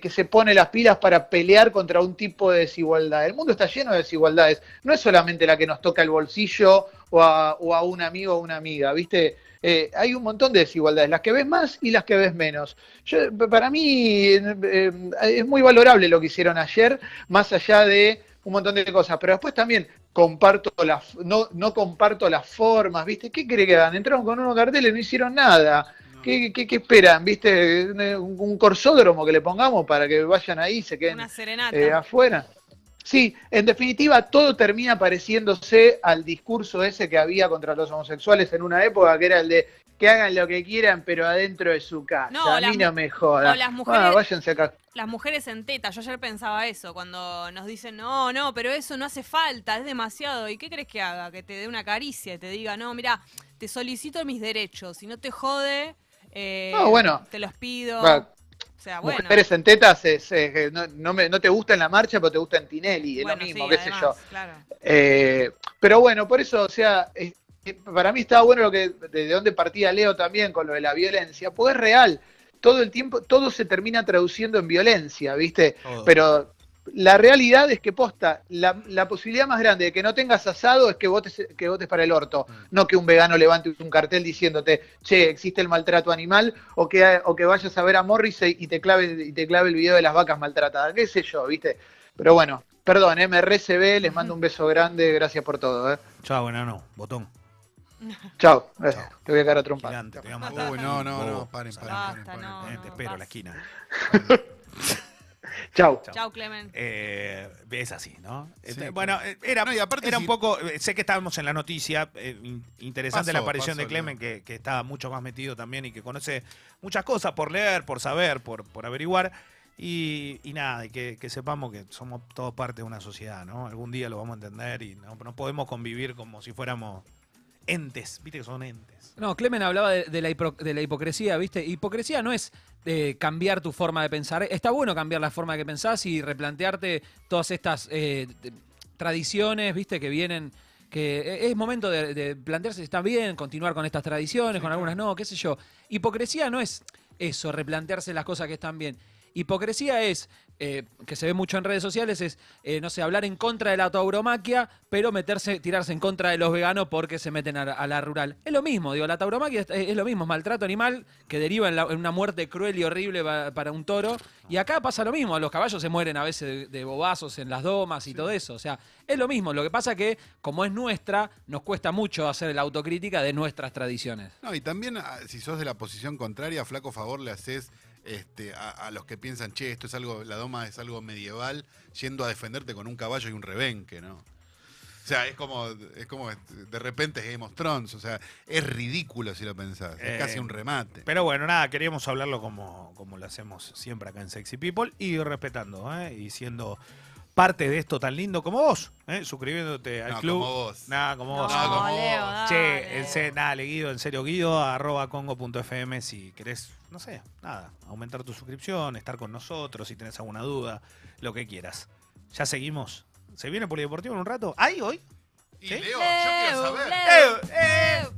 que, se pone las pilas para pelear contra un tipo de desigualdad. El mundo está lleno de desigualdades. No es solamente la que nos toca el bolsillo o a, o a un amigo o una amiga, ¿viste? Eh, hay un montón de desigualdades, las que ves más y las que ves menos. Yo, para mí eh, eh, es muy valorable lo que hicieron ayer, más allá de un montón de cosas, pero después también comparto las, no, no comparto las formas, ¿viste? ¿Qué cree que hagan? Entraron con unos carteles, no hicieron nada. ¿Qué, qué, qué esperan? ¿Viste? Un, un corsódromo que le pongamos para que vayan ahí y se queden eh, afuera. Sí, en definitiva, todo termina pareciéndose al discurso ese que había contra los homosexuales en una época, que era el de que hagan lo que quieran, pero adentro de su casa. No, a mí no me las mujeres- Ah, váyanse acá. Las mujeres en teta, yo ayer pensaba eso, cuando nos dicen, no, no, pero eso no hace falta, es demasiado. ¿Y qué crees que haga? Que te dé una caricia y te diga, no, mira, te solicito mis derechos, si no te jode, eh, No, bueno. te los pido. O sea, bueno. Mujeres en tetas es, no, no me- no te gusta en la marcha, pero te gusta en Tinelli, es Bueno, lo mismo, sí, qué sé yo. Claro. Eh, pero bueno, por eso, o sea, eh, para mí estaba bueno lo que de, de dónde partía Leo también con lo de la violencia, porque es real. Todo el tiempo, todo se termina traduciendo en violencia, ¿viste? Todo. Pero la realidad es que posta, la, la posibilidad más grande de que no tengas asado es que votes, que votes para el orto, no que un vegano levante un cartel diciéndote, che, existe el maltrato animal, o que, o que vayas a ver a Morrissey y te clave, y te clave el video de las vacas maltratadas, qué sé yo, ¿viste? Pero bueno, perdón, MRCB, les mando un beso grande, gracias por todo, ¿eh? Chao, enano, botón. Chao, eh, te voy a caer a trompar. Gigante, te voy a matar. Uy, no, no, no, paren, paren, paren, no, paren. Eh, te espero en la esquina. Chao. Chao, Clemen. Eh, es así, ¿no? Sí, Este, bueno, eh, era, No, y aparte era si- un poco. eh, Sé que estábamos en la noticia. eh, in- interesante la Pasó, aparición de Clemen, que, que está mucho más metido también y que conoce muchas cosas por leer, por saber, por, por averiguar. Y, y nada, y que, que sepamos que somos todos parte de una sociedad, ¿no? Algún día lo vamos a entender y no, no podemos convivir como si fuéramos entes. Viste que son entes. No, Clemen hablaba de, de la, de la hipocresía, ¿viste? Hipocresía no es eh, cambiar tu forma de pensar. Está bueno cambiar la forma que pensás y replantearte todas estas eh, tradiciones, ¿viste? Que vienen. Que e- es momento de, de plantearse si está bien, continuar con estas tradiciones, con algunas no, qué sé yo. Hipocresía no es eso, replantearse las cosas que están bien. Hipocresía es, eh, que se ve mucho en redes sociales, es, eh, no sé, hablar en contra de la tauromaquia, pero meterse, tirarse en contra de los veganos porque se meten a, la- a la rural. Es lo mismo, digo, la tauromaquia es, es lo mismo, es maltrato animal que deriva en, la- en una muerte cruel y horrible pa- para un toro. Y acá pasa lo mismo, los caballos se mueren a veces de, de bobazos en las domas y todo eso. O sea, es lo mismo. Lo que pasa que, como es nuestra, nos cuesta mucho hacer la autocrítica de nuestras tradiciones. No, y también ah, si sos de la posición contraria, flaco favor le haces este, a, a los que piensan, che, esto es algo, la doma es algo medieval, yendo a defenderte con un caballo y un rebenque, ¿no? O sea, es como, es como este, de repente es Game of Thrones, o sea, es ridículo si lo pensás, Eh, es casi un remate. Pero bueno, nada, queríamos hablarlo como, como lo hacemos siempre acá en Sexy People y respetando, ¿eh? y siendo parte de esto tan lindo como vos, ¿eh? suscribiéndote al No, club. como vos. Nada, como vos. No, como Leo, vos. Che, en se- nada, le Guido, en serio, Guido, arroba congo.fm si querés, no sé, nada, aumentar tu suscripción, estar con nosotros, si tenés alguna duda, lo que quieras. Ya seguimos. ¿Se viene Polideportivo en un rato? ¿Ahí hoy? Y ¿Sí? Leo, yo quiero Leo, saber. Leo, ¡Eh! ¡Eh!